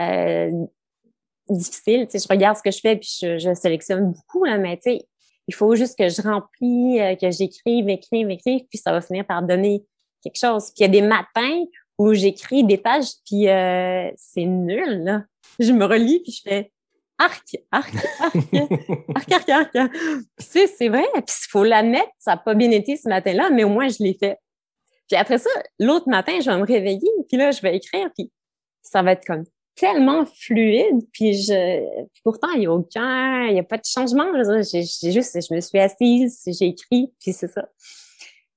euh, difficile. Tu sais, je regarde ce que je fais puis je, sélectionne beaucoup là, mais tu sais, il faut juste que je remplis, euh, que j'écrive, écrive, écrive, puis ça va finir par donner quelque chose. Puis il y a des matins où j'écris des pages puis euh, c'est nul là. Je me relis puis je fais arc, arc, arc, arc, arc, arc. Puis, c'est vrai. Puis il faut l'admettre, ça n'a pas bien été ce matin-là, mais au moins je l'ai fait. Puis après ça, l'autre matin, je vais me réveiller, puis là, je vais écrire, puis ça va être comme tellement fluide, puis je, pourtant, il n'y a aucun, il n'y a pas de changement. j'ai juste, je me suis assise, j'ai écrit, puis c'est ça.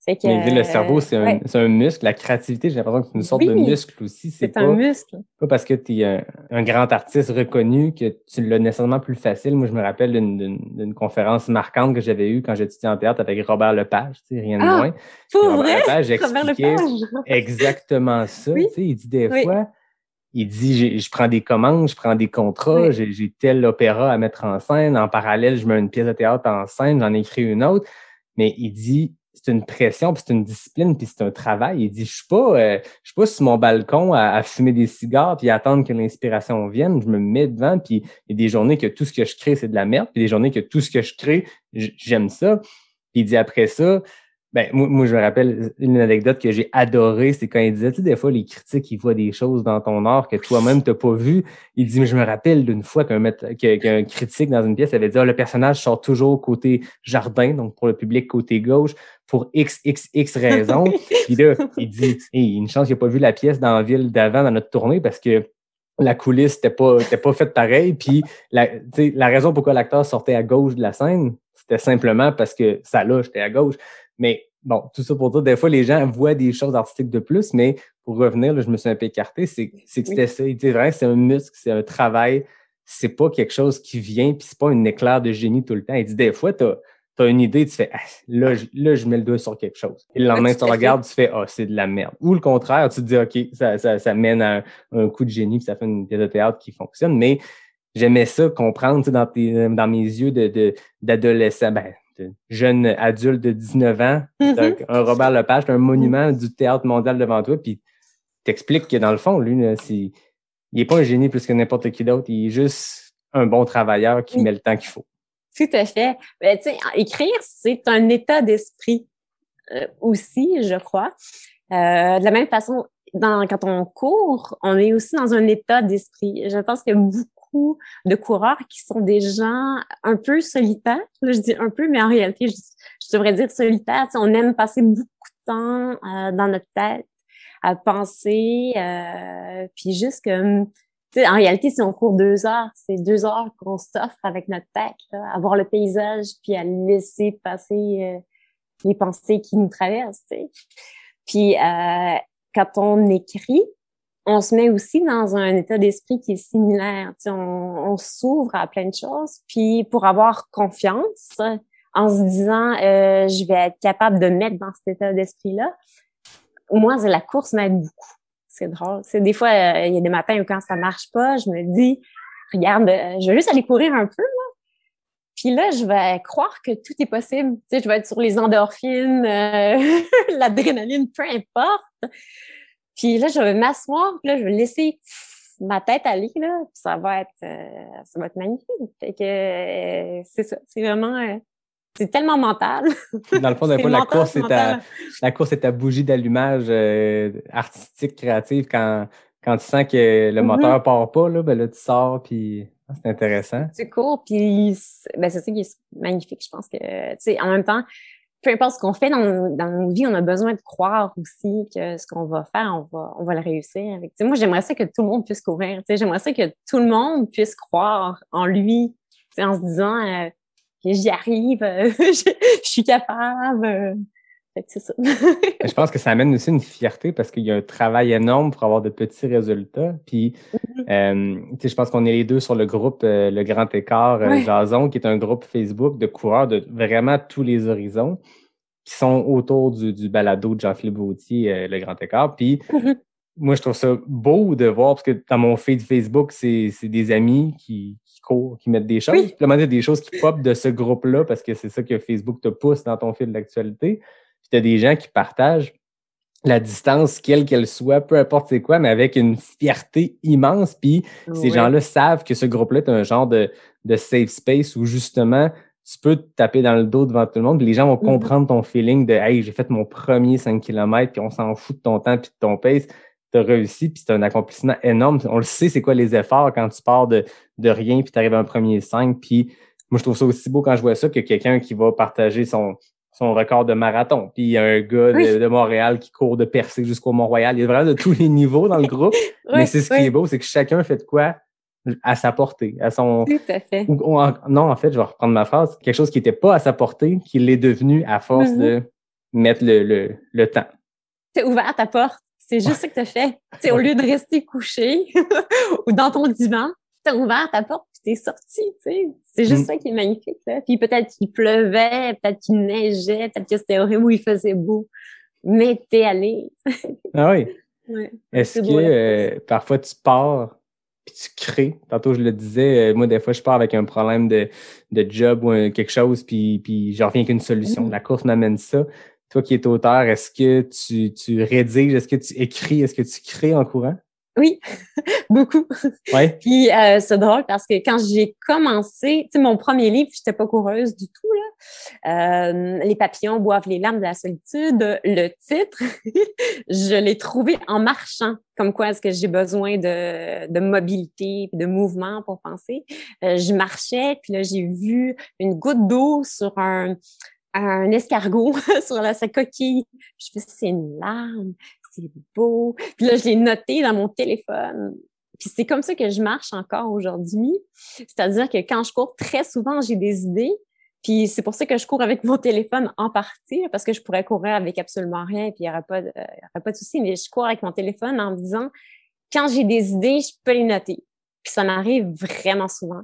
Fait que, Mais le cerveau, c'est un, ouais, un muscle. La créativité, j'ai l'impression que c'est une sorte de muscle aussi. C'est un muscle. pas parce que tu es un, un grand artiste reconnu que tu l'as nécessairement plus facile. Moi, je me rappelle d'une- conférence marquante que j'avais eue quand j'étudiais en théâtre avec Robert Lepage, tu sais, rien de Ah, moins. Pour Robert vrai, Lepage Robert expliquait Lepage. exactement ça. Oui. Tu sais, il dit des Oui. fois, il dit, je prends des commandes, je prends des contrats, Oui. j'ai tel opéra à mettre en scène. En parallèle, je mets une pièce de théâtre en scène, j'en écris une autre. Mais il dit, c'est une pression, puis c'est une discipline, puis c'est un travail. Il dit, je suis pas, euh, je suis pas sur mon balcon à, fumer des cigares puis attendre que l'inspiration vienne. Je me mets devant, puis il y a des journées que tout ce que je crée, c'est de la merde, puis des journées que tout ce que je crée, j'aime ça. Puis il dit après ça, ben, moi, je me rappelle une anecdote que j'ai adorée, c'est quand il disait, tu sais, des fois, les critiques, ils voient des choses dans ton art que toi-même t'as pas vu. Il dit, mais je me rappelle d'une fois qu'un qu'un critique dans une pièce avait dit, ah, le personnage sort toujours côté jardin, donc pour le public côté gauche, pour x, x, x raisons. Puis là, il dit, hey, une chance qu'il n'a pas vu la pièce dans la ville d'avant dans notre tournée parce que la coulisse n'était pas, pas faite pareil. Puis la, la raison pourquoi l'acteur sortait à gauche de la scène, c'était simplement parce que ça là, j'étais à gauche. Mais bon, tout ça pour dire, des fois, les gens voient des choses artistiques de plus, mais pour revenir, là, je me suis un peu écarté, c'est que c'était ça. Il dit vraiment c'est un muscle, c'est un travail, c'est pas quelque chose qui vient, puis c'est pas une éclair de génie tout le temps. Il dit des fois, tu as, une idée, tu fais ah, là, je, là, je mets le doigt sur quelque chose. Et le lendemain, tu regardes, tu fais Ah, c'est de la merde. Ou le contraire, tu te dis OK, ça, ça, ça mène à un, coup de génie, puis ça fait une pièce de théâtre qui fonctionne. Mais j'aimais ça comprendre dans, tes, dans mes yeux de d'adolescent. Ben, jeune adulte de 19 ans, mm-hmm. un Robert Lepage, un monument du théâtre mondial devant toi, puis t'expliques que dans le fond, lui, il n'est pas un génie plus que n'importe qui d'autre, il est juste un bon travailleur qui met le temps qu'il faut. Tout à fait. Ben, écrire, c'est un état d'esprit euh, aussi, je crois. Euh, de la même façon, dans, quand on court, on est aussi dans un état d'esprit. Je pense que beaucoup de coureurs qui sont des gens un peu solitaires. je dis un peu, mais en réalité, je, devrais dire solitaires. on aime passer beaucoup de temps euh, dans notre tête à penser, euh, puis juste que, en réalité, si on court deux heures, c'est deux heures qu'on s'offre avec notre tête, à voir le paysage, puis à laisser passer euh, les pensées qui nous traversent. Puis quand on écrit, on se met aussi dans un état d'esprit qui est similaire. on, s'ouvre à plein de choses. Puis pour avoir confiance, en se disant euh, je vais être capable de mettre dans cet état d'esprit-là, moi, la course m'aide beaucoup. C'est drôle. C'est des fois, euh, il y a des matins où quand ça marche pas, je me dis, regarde, euh, je vais juste aller courir un peu. Puis là, je vais croire que tout est possible. Tu sais, je vais être sur les endorphines, l'adrénaline, peu importe. Puis là, je vais m'asseoir, puis là, je vais laisser ma tête aller, là, puis ça va être, euh, ça va être magnifique. Fait que euh, c'est ça, c'est vraiment, euh, c'est tellement mental. Dans le fond, fois, la course est ta, la course est ta bougie d'allumage artistique, créative. Quand, quand tu sens que le mm-hmm. moteur part pas, là, ben là, tu sors, puis ah, c'est intéressant. Tu cours, puis ben, c'est ça qui est magnifique. Je pense que, tu sais, en même temps, peu importe ce qu'on fait dans, dans nos vies, on a besoin de croire aussi que ce qu'on va faire, on va, on va le réussir. Avec. moi, j'aimerais ça que tout le monde puisse courir. J'aimerais ça que tout le monde puisse croire en lui en se disant euh, que j'y arrive, euh, je, suis capable. Euh. c'est ça. je pense que ça amène aussi une fierté parce qu'il y a un travail énorme pour avoir de petits résultats. Puis, mm-hmm. je pense qu'on est les deux sur le groupe Le Grand Écart Jason, qui est un groupe Facebook de coureurs de vraiment tous les horizons qui sont autour du, du balado de Jean-Philippe Vautier, euh, Le Grand Écart. Puis mm-hmm. moi, je trouve ça beau de voir, parce que dans mon feed Facebook, c'est des amis qui, qui, courent, qui mettent des choses. Oui. Puis, des choses qui pop de ce groupe-là, parce que c'est ça que Facebook te pousse dans ton fil d'actualité. Puis tu as des gens qui partagent la distance, quelle qu'elle soit, peu importe c'est quoi, mais avec une fierté immense. Puis ces gens-là savent que ce groupe-là est un genre de, de safe space où justement tu peux te taper dans le dos devant tout le monde, puis les gens vont mhm. comprendre ton feeling de Hey, j'ai fait mon premier 5 km, puis on s'en fout de ton temps puis de ton pace. Tu as réussi, puis c'est un accomplissement énorme. On le sait, c'est quoi les efforts quand tu pars de, de rien, puis tu arrives à un premier 5. Puis moi, je trouve ça aussi beau quand je vois ça que quelqu'un qui va partager son, son record de marathon. Puis il y a un gars de, Montréal qui court de Percé jusqu'au Mont-Royal. Il y a vraiment de tous les niveaux dans le groupe. Mais c'est ce qui est beau, c'est que chacun fait de quoi à sa portée, à son. Tout à fait. non, en fait, je vais reprendre ma phrase. Quelque chose qui n'était pas à sa portée, qui l'est devenu à force de mm-hmm. mettre le, le, le temps. Tu ouvert ta porte. C'est juste ce que tu as fait. T'sais, au lieu de rester couché ou dans ton divan, tu as ouvert ta porte et tu es sorti. C'est juste mm. ça qui est magnifique. Là. Puis peut-être qu'il pleuvait, peut-être qu'il neigeait, peut-être que c'était horrible où il faisait beau. Mais t'es allé. ah oui. Ouais, Est-ce que euh, parfois tu pars tu crées? Tantôt, je le disais, euh, moi, des fois, je pars avec un problème de, de job ou quelque chose, puis, puis je reviens avec une solution. Mm. La course m'amène ça. toi qui es auteur, est-ce que tu, tu rédiges, est-ce que tu écris, est-ce que tu crées en courant? Oui, beaucoup. Ouais. Puis euh, c'est drôle parce que quand j'ai commencé, tu sais, mon premier livre, j'étais pas coureuse du tout là. Euh, les papillons boivent les larmes de la solitude. Le titre, je l'ai trouvé en marchant. Comme quoi, est-ce que j'ai besoin de, de mobilité, de mouvement pour penser euh, Je marchais, puis là j'ai vu une goutte d'eau sur un un escargot sur la, sa coquille. Je suis c'est une larme c'est beau. Puis là, je l'ai noté dans mon téléphone. Puis c'est comme ça que je marche encore aujourd'hui. C'est-à-dire que quand je cours, très souvent, j'ai des idées. Puis c'est pour ça que je cours avec mon téléphone en partie, parce que je pourrais courir avec absolument rien, puis il n'y aurait pas de, aurait pas de souci. Mais je cours avec mon téléphone en me disant, quand j'ai des idées, je peux les noter. Puis ça m'arrive vraiment souvent.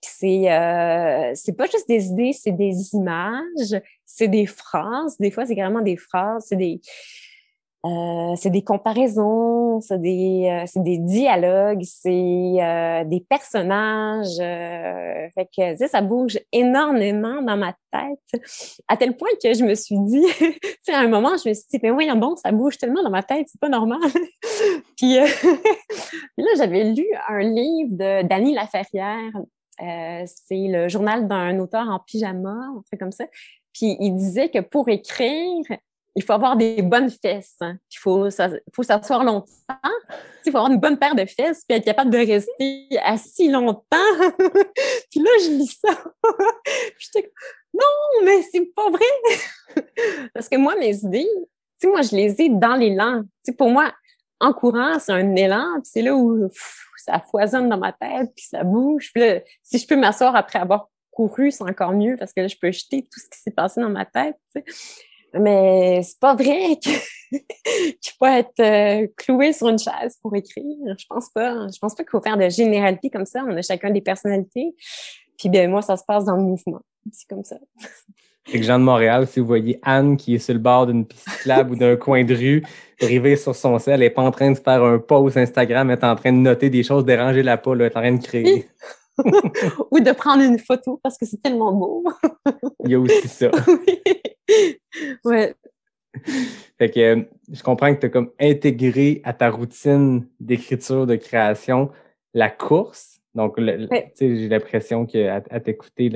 Puis c'est euh, c'est pas juste des idées, c'est des images, c'est des phrases. Des fois, c'est carrément des phrases, c'est des euh, c'est des comparaisons, c'est des, euh, des dialogues, c'est euh, des personnages. fait que sais, ça bouge énormément dans ma tête, à tel point que je me suis dit, tu sais, à un moment, je me suis dit, mais oui, bon, ça bouge tellement dans ma tête, c'est pas normal. puis, là, j'avais lu un livre de Dany Laferrière. c'est le journal d'un auteur en pyjama, un truc comme ça. Puis il disait que pour écrire, il faut avoir des bonnes fesses. Hein. Il faut, faut s'asseoir longtemps. Il faut avoir une bonne paire de fesses puis être capable de rester assis longtemps. puis là, je lis ça. puis non, mais c'est pas vrai. Parce que moi, mes idées, tu moi, je les ai dans l'élan. Tu pour moi, en courant, c'est un élan. c'est là où ça foisonne dans ma tête puis ça bouge. Puis là, si je peux m'asseoir après avoir couru, c'est encore mieux parce que là, je peux jeter tout ce qui s'est passé dans ma tête. Sais. Mais c'est pas vrai que tu peux être euh, cloué sur une chaise pour écrire. Je pense pas. Je pense pas qu'il faut faire de généralité comme ça. On a chacun des personnalités. Puis ben moi, ça se passe dans le mouvement. C'est comme ça. C'est que Jean de Montréal, si vous voyez Anne qui est sur le bord d'une piste cyclable ou d'un coin de rue, arriver sur son sel, elle n'est pas en train de faire un post Instagram, elle est en train de noter des choses, déranger la peau, elle est en train de créer. ou de prendre une photo parce que c'est tellement beau. Il y a aussi ça. ouais. Fait que euh, je comprends que tu as comme intégré à ta routine d'écriture, de création, la course. Donc, j'ai l'impression qu'à à, t'écouter,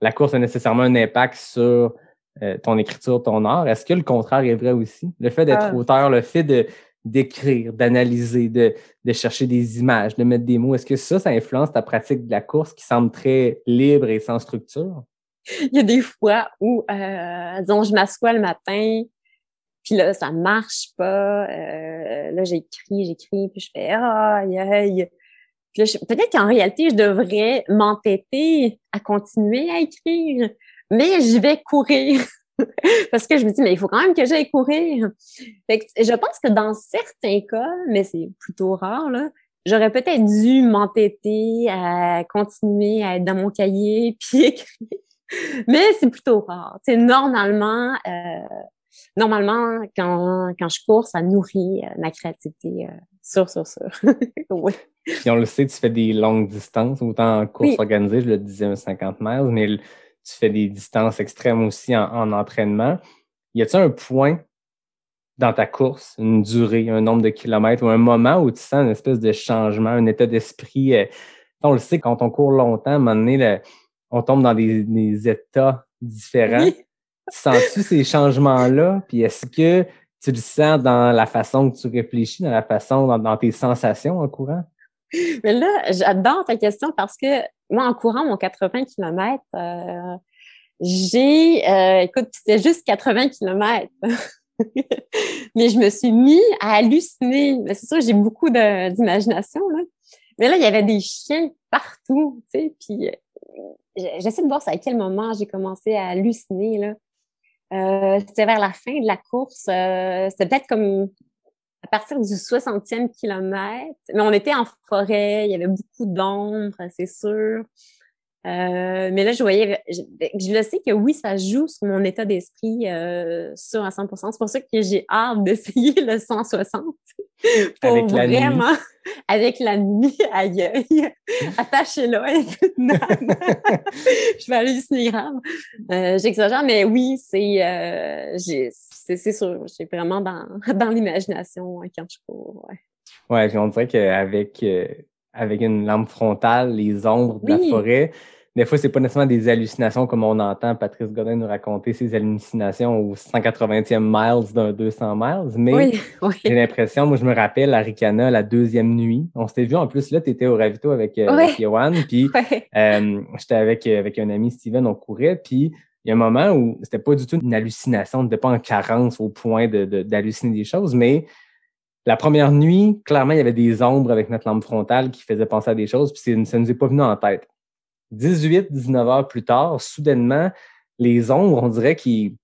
la, course a nécessairement un impact sur euh, ton écriture, ton art. Est-ce que le contraire est vrai aussi? Le fait d'être ah. auteur, le fait de d'écrire, d'analyser, de, de chercher des images, de mettre des mots, est-ce que ça, ça influence ta pratique de la course qui semble très libre et sans structure? Il y a des fois où, euh, disons, je m'assois le matin, puis là, ça marche pas. Euh, là, j'écris, j'écris, puis je fais aïe, aïe. peut-être qu'en réalité, je devrais m'entêter à continuer à écrire, mais je vais courir. Parce que je me dis, mais il faut quand même que j'aille courir. Fait que je pense que dans certains cas, mais c'est plutôt rare, là, j'aurais peut-être dû m'entêter à continuer à être dans mon cahier puis écrire. Mais c'est plutôt rare. C'est normalement, euh, normalement quand, quand je cours, ça nourrit euh, ma créativité euh, sur, sur, sur. oui. Puis on le sait, tu fais des longues distances, autant en course organisée, je le disais, un 50 miles, mais tu fais des distances extrêmes aussi en, entraînement. Y a-t-il un point dans ta course, une durée, un nombre de kilomètres ou un moment où tu sens une espèce de changement, un état d'esprit? on le sait, quand on court longtemps, à un moment donné, le, on tombe dans des, états différents. Sens-tu ces changements-là? Puis est-ce que tu le sens dans la façon que tu réfléchis, dans la façon, dans, tes sensations en courant? Mais là, j'adore ta question parce que moi, en courant mon 80 km, euh, j'ai, euh, écoute, c'était juste 80 km. Mais je me suis mis à halluciner. C'est sûr, j'ai beaucoup d'imagination, là. Mais là, il y avait des chiens partout, tu sais, puis j'essaie de voir à quel moment j'ai commencé à halluciner. Là. Euh, c'était vers la fin de la course. Euh, c'était peut-être comme à partir du 60e kilomètre. Mais on était en forêt, il y avait beaucoup d'ombre, c'est sûr. Euh, mais là, je voyais, je, je, le sais que oui, ça joue sur mon état d'esprit euh, sur à 100%. C'est pour ça que j'ai hâte d'essayer le 160. Pour Avec la nuit. vraiment, avec la nuit, aïe, nappe. Je vais halluciner grave. Euh, J'exagère, mais oui, c'est euh, j'ai- c'est c'est sûr. J'ai vraiment dans, dans l'imagination hein, quand je cours. ouais. Ouais, puis on dirait qu'avec euh, avec une lampe frontale, les ombres de Oui. la forêt, des fois, c'est pas nécessairement des hallucinations comme on entend Patrice Godin nous raconter ses hallucinations au 180e miles d'un 200 miles, mais Oui, oui. j'ai l'impression, moi, je me rappelle à Ricana, la deuxième nuit, on s'était vu en plus, là, tu étais au ravito avec, euh, avec puis euh, j'étais avec, euh, avec un ami Steven, on courait, puis il y a un moment où c'était pas du tout une hallucination, on n'était pas en carence au point de, de- d'halluciner des choses, mais la première nuit, clairement, il y avait des ombres avec notre lampe frontale qui faisaient penser à des choses, puis ça nous est pas venu en tête. 18, 19 heures plus tard, soudainement, les ombres, on dirait qu'ils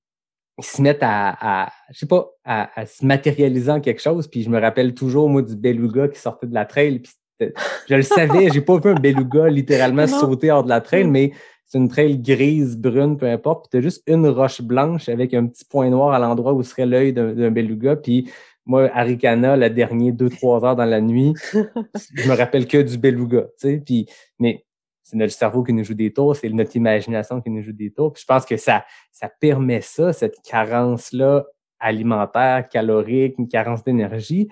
ils se mettent à, à je sais pas, à, à se matérialiser en quelque chose. Puis je me rappelle toujours, moi, du beluga qui sortait de la trail. Puis je le savais, j'ai pas vu un beluga littéralement Non. sauter hors de la trail, mais c'est une trail grise, brune, peu importe. Puis t'as juste une roche blanche avec un petit point noir à l'endroit où serait l'œil d'un d'un beluga. Puis moi, Arikana, le dernier deux, trois heures dans la nuit, je me rappelle que du beluga, tu sais. Puis, mais c'est notre cerveau qui nous joue des tours, c'est notre imagination qui nous joue des tours. Puis je pense que ça, ça permet ça, cette carence-là alimentaire, calorique, une carence d'énergie,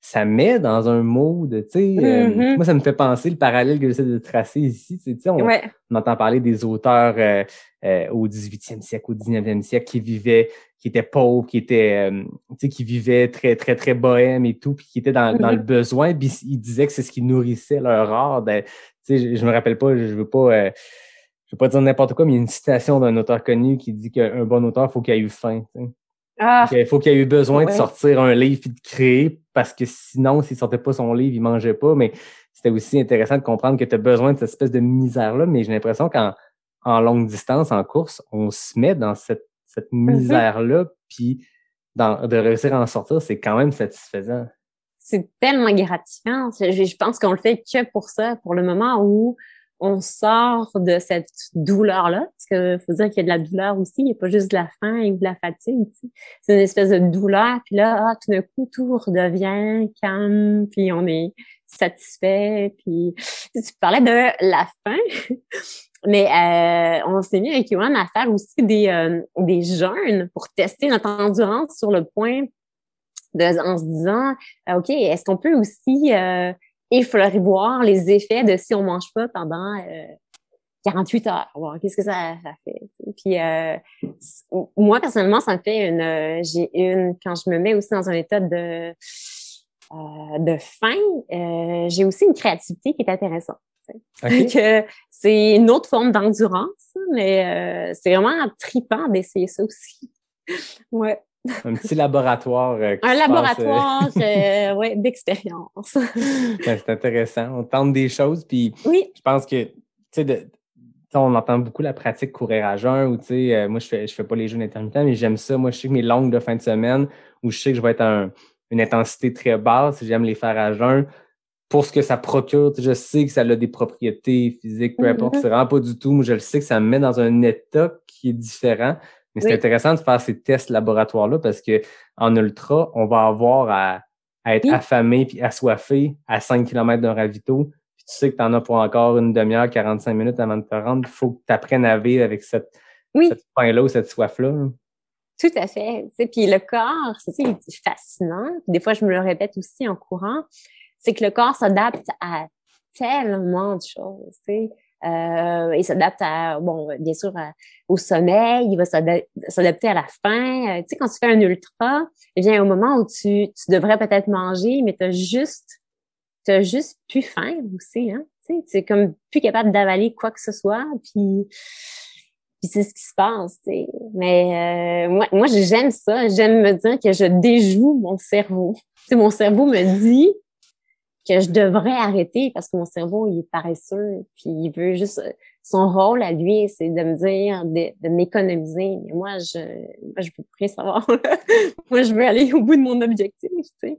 ça met dans un mode, tu sais, euh, Mhm. moi, ça me fait penser le parallèle que j'essaie de tracer ici, tu sais, on, Ouais. on entend parler des auteurs euh, euh, au 18e siècle, au 19e siècle qui vivaient, qui étaient pauvres, qui étaient, euh, tu sais, qui vivaient très, très, très bohème et tout, puis qui étaient dans, dans Mhm. le besoin, puis ils disaient que c'est ce qui nourrissait leur art. Ben, tu sais, je, je me rappelle pas, je veux pas, euh, je veux pas dire n'importe quoi, mais il y a une citation d'un auteur connu qui dit qu'un bon auteur, faut qu'il ait eu faim. Ah, Il faut qu'il ait eu besoin de sortir un livre et de créer parce que sinon, s'il sortait pas son livre, il mangeait pas. Mais c'était aussi intéressant de comprendre que tu as besoin de cette espèce de misère-là. Mais j'ai l'impression qu'en en longue distance, en course, on se met dans cette, cette Mm-hmm. misère-là. Puis dans, de réussir à en sortir, c'est quand même satisfaisant. c'est tellement gratifiant. Je, je pense qu'on le fait que pour ça, pour le moment où on sort de cette douleur-là, parce que faut dire qu'il y a de la douleur aussi, il n'y a pas juste de la faim ou de la fatigue. C'est une espèce de douleur, puis là, ah, tout d'un coup, tout redevient calme, puis on est satisfait, puis tu parlais de la faim, mais euh, on s'est mis avec Yoann à faire aussi des, euh, des jeûnes pour tester notre endurance sur le point de, en se disant, OK, est-ce qu'on peut aussi euh, effleurer voir les effets de si on mange pas pendant euh, 48 heures? Voir qu'est-ce que ça, ça fait? Puis euh, moi, personnellement, ça me fait une... euh, j'ai une... Quand je me mets aussi dans un état de, euh, de faim, euh, j'ai aussi une créativité qui est intéressante. OK? Que c'est une autre forme d'endurance, mais euh, c'est vraiment trippant d'essayer ça aussi. Ouais. Un petit laboratoire. euh, Un euh, laboratoire euh, ouais, d'expérience. ben, c'est intéressant. On tente des choses. Puis oui. je pense que, tu sais, on entend beaucoup la pratique courir à jeun ou, tu sais, euh, moi, je fais, je fais pas les jeûnes intermittents, mais j'aime ça. Moi, je sais que mes longues de fin de semaine où je sais que je vais être à un- une intensité très basse, j'aime les faire à jeun pour ce que ça procure. Je sais que ça a des propriétés physiques, peu importe. Mhm. C'est vraiment pas du tout. Moi, je le sais que ça me met dans un état qui est différent. Mais c'est Oui. intéressant de faire ces tests laboratoires-là parce que en ultra, on va avoir à, à être Oui. affamé puis assoiffé à 5 km d'un ravito. Puis tu sais que tu en as pour encore une demi-heure, 45 minutes avant de te rendre. Il faut que tu apprennes à vivre avec cette, Oui. cette faim-là ou cette soif-là. là. Tout à fait. Tu sais, puis le corps, c'est ça, il est fascinant. Des fois, je me le répète aussi en courant, c'est que le corps s'adapte à tellement de choses. Tu sais. Euh, il s'adapte à, bon, bien sûr, au sommeil, il va s'ada- s'adapter à la faim. Euh, tu sais, quand tu fais un ultra, il vient un moment où tu, tu devrais peut-être manger, mais tu as juste, t'as juste plus faim aussi. Hein? Tu sais, tu es comme plus capable d'avaler quoi que ce soit. Puis, puis c'est ce qui se passe, tu sais. Mais euh, moi, moi j'aime ça. J'aime me dire que je déjoue mon cerveau. Tu sais, mon cerveau me dit que je devrais arrêter parce que mon cerveau, il est paresseux. Puis il veut juste... Son rôle à lui, c'est de me dire, de, m'économiser. Mais moi, je moi, je rien savoir. moi, je veux aller au bout de mon objectif, tu sais.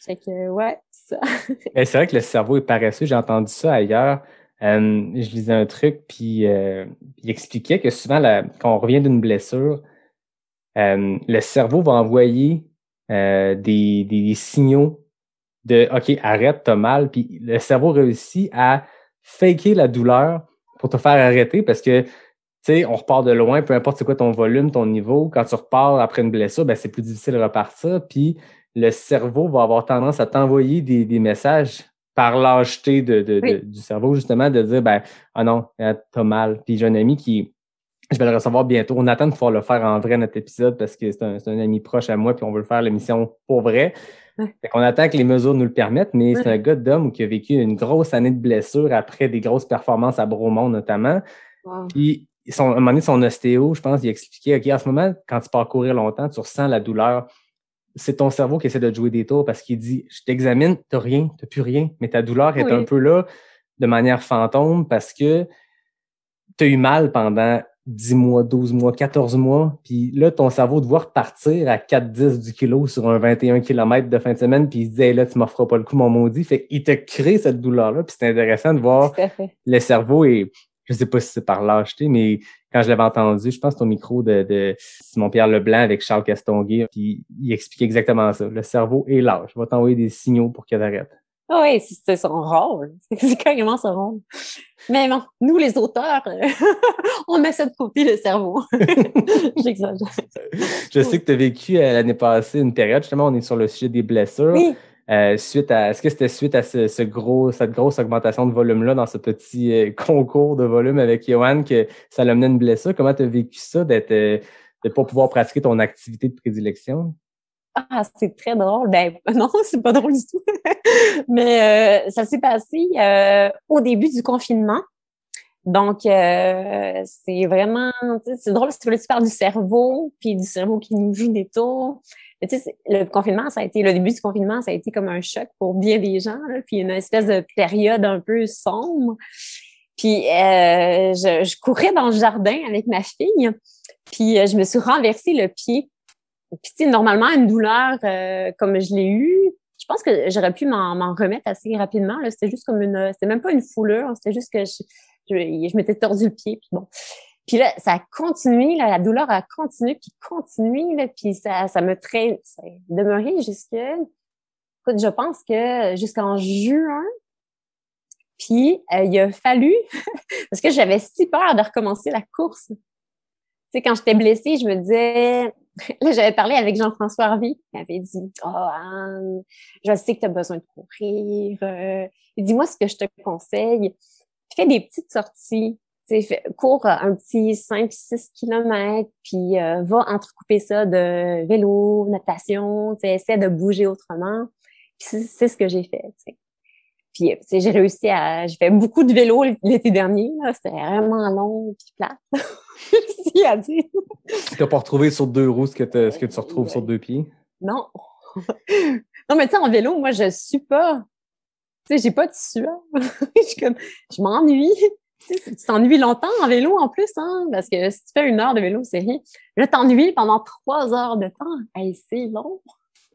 Fait que, ouais, ça. C'est vrai que le cerveau est paresseux. J'ai entendu ça ailleurs. Euh, je lisais un truc, puis euh, il expliquait que souvent, quand on revient d'une blessure, euh, le cerveau va envoyer des, des signaux de OK, arrête, t'as mal. Puis le cerveau réussit à faker la douleur pour te faire arrêter parce que tu sais, on repart de loin, peu importe c'est quoi ton volume, ton niveau. Quand tu repars après une blessure, ben, c'est plus difficile de repartir. Puis le cerveau va avoir tendance à t'envoyer des, des messages par lâcheté de, de, Oui. de- du cerveau, justement, de dire ben ah non, euh, t'as mal. Puis j'ai un ami qui je vais le recevoir bientôt. On attend de pouvoir le faire en vrai notre épisode parce que c'est un, c'est un ami proche à moi, puis on veut le faire l'émission pour vrai. Ouais. Fait qu'on attend que les mesures nous le permettent, mais c'est un gars d'homme qui a vécu une grosse année de blessure après des grosses performances à Bromont notamment. Wow. Puis, son, à un moment donné, son ostéo, je pense, il a expliqué, OK, en ce moment, quand tu pars courir longtemps, tu ressens la douleur. C'est ton cerveau qui essaie de te jouer des tours parce qu'il dit, je t'examine, t'as rien, t'as plus rien, mais ta douleur est Oui. un peu là de manière fantôme parce que t'as eu mal pendant 10 mois, 12 mois, 14 mois, puis là, ton cerveau te voit repartir à 4-10 du kilo sur un 21 km de fin de semaine, puis il se dit, hey, là, tu m'offres pas le coup, mon maudit. Fait qu'il te crée cette douleur-là, puis c'est intéressant de voir le cerveau est, je sais pas si c'est par lâcheté, mais quand je l'avais entendu, je pense que au micro de, de Simon-Pierre Leblanc avec Charles Castonguay, puis il expliquait exactement ça. Le cerveau est lâche. Il va t'envoyer des signaux pour qu'il arrête. Oui, c'est son rôle. C'est carrément son rôle. Mais bon, nous, les auteurs, euh, on met ça de côté, le cerveau. J'exagère. Je sais que tu as vécu euh, l'année passée une période, justement, on est sur le sujet des blessures. Oui. Euh, suite à, est-ce que c'était suite à ce, ce gros, cette grosse augmentation de volume-là dans ce petit euh, concours de volume avec Johan que ça l'a mené à une blessure? Comment tu as vécu ça d'être, de pas pouvoir pratiquer ton activité de prédilection? Ah, c'est très drôle. Ben non, c'est pas drôle du tout. Mais euh, ça s'est passé euh, au début du confinement. Donc, euh, c'est vraiment, c'est drôle parce que tu parles du cerveau, puis du cerveau qui nous joue des tours. Tu le confinement, ça a été, le début du confinement, ça a été comme un choc pour bien des gens, là, puis une espèce de période un peu sombre. Puis, euh, je, je courais dans le jardin avec ma fille, puis je me suis renversé le pied. Puis, tu sais, normalement, une douleur euh, comme je l'ai eue, je pense que j'aurais pu m'en remettre assez rapidement. là. C'était juste comme une... C'était même pas une foulure, c'était juste que je, je, je m'étais tordu le pied, puis bon. Puis là, ça a continué, là, la douleur a continué, puis continué, là, puis ça, ça me traîne... Ça est demeuré jusque... Écoute, je pense que jusqu'en juin, puis euh, il a fallu... parce que j'avais si peur de recommencer la course. Tu sais, quand j'étais blessée, je me disais... Là, j'avais parlé avec Jean-François Harvey. Il m'avait dit « Oh, Anne, je sais que tu as besoin de courir. Euh, il dit, moi, ce que je te conseille, fais des petites sorties. Cours euh, un petit 5-6 kilomètres, puis euh, va entrecouper ça de vélo, natation, essaie de bouger autrement. C'est ce que j'ai fait. Puis, euh, j'ai réussi à... J'ai fait beaucoup de vélo l'été dernier. C'était vraiment long puis plate. si à dire. Tu n'as pas retrouvé sur deux roues ce que, t'as- ce que tu retrouves sur deux pieds? Non. non, mais tu sais, en vélo, moi, je suis pas. Tu sais, j'ai pas de sueur. je suis comme, je m'ennuie. Tu t'ennuies longtemps en vélo en plus, hein, parce que si tu fais une heure de vélo, c'est rien. Là, t'ennuies pendant trois heures de temps. Hey, c'est long.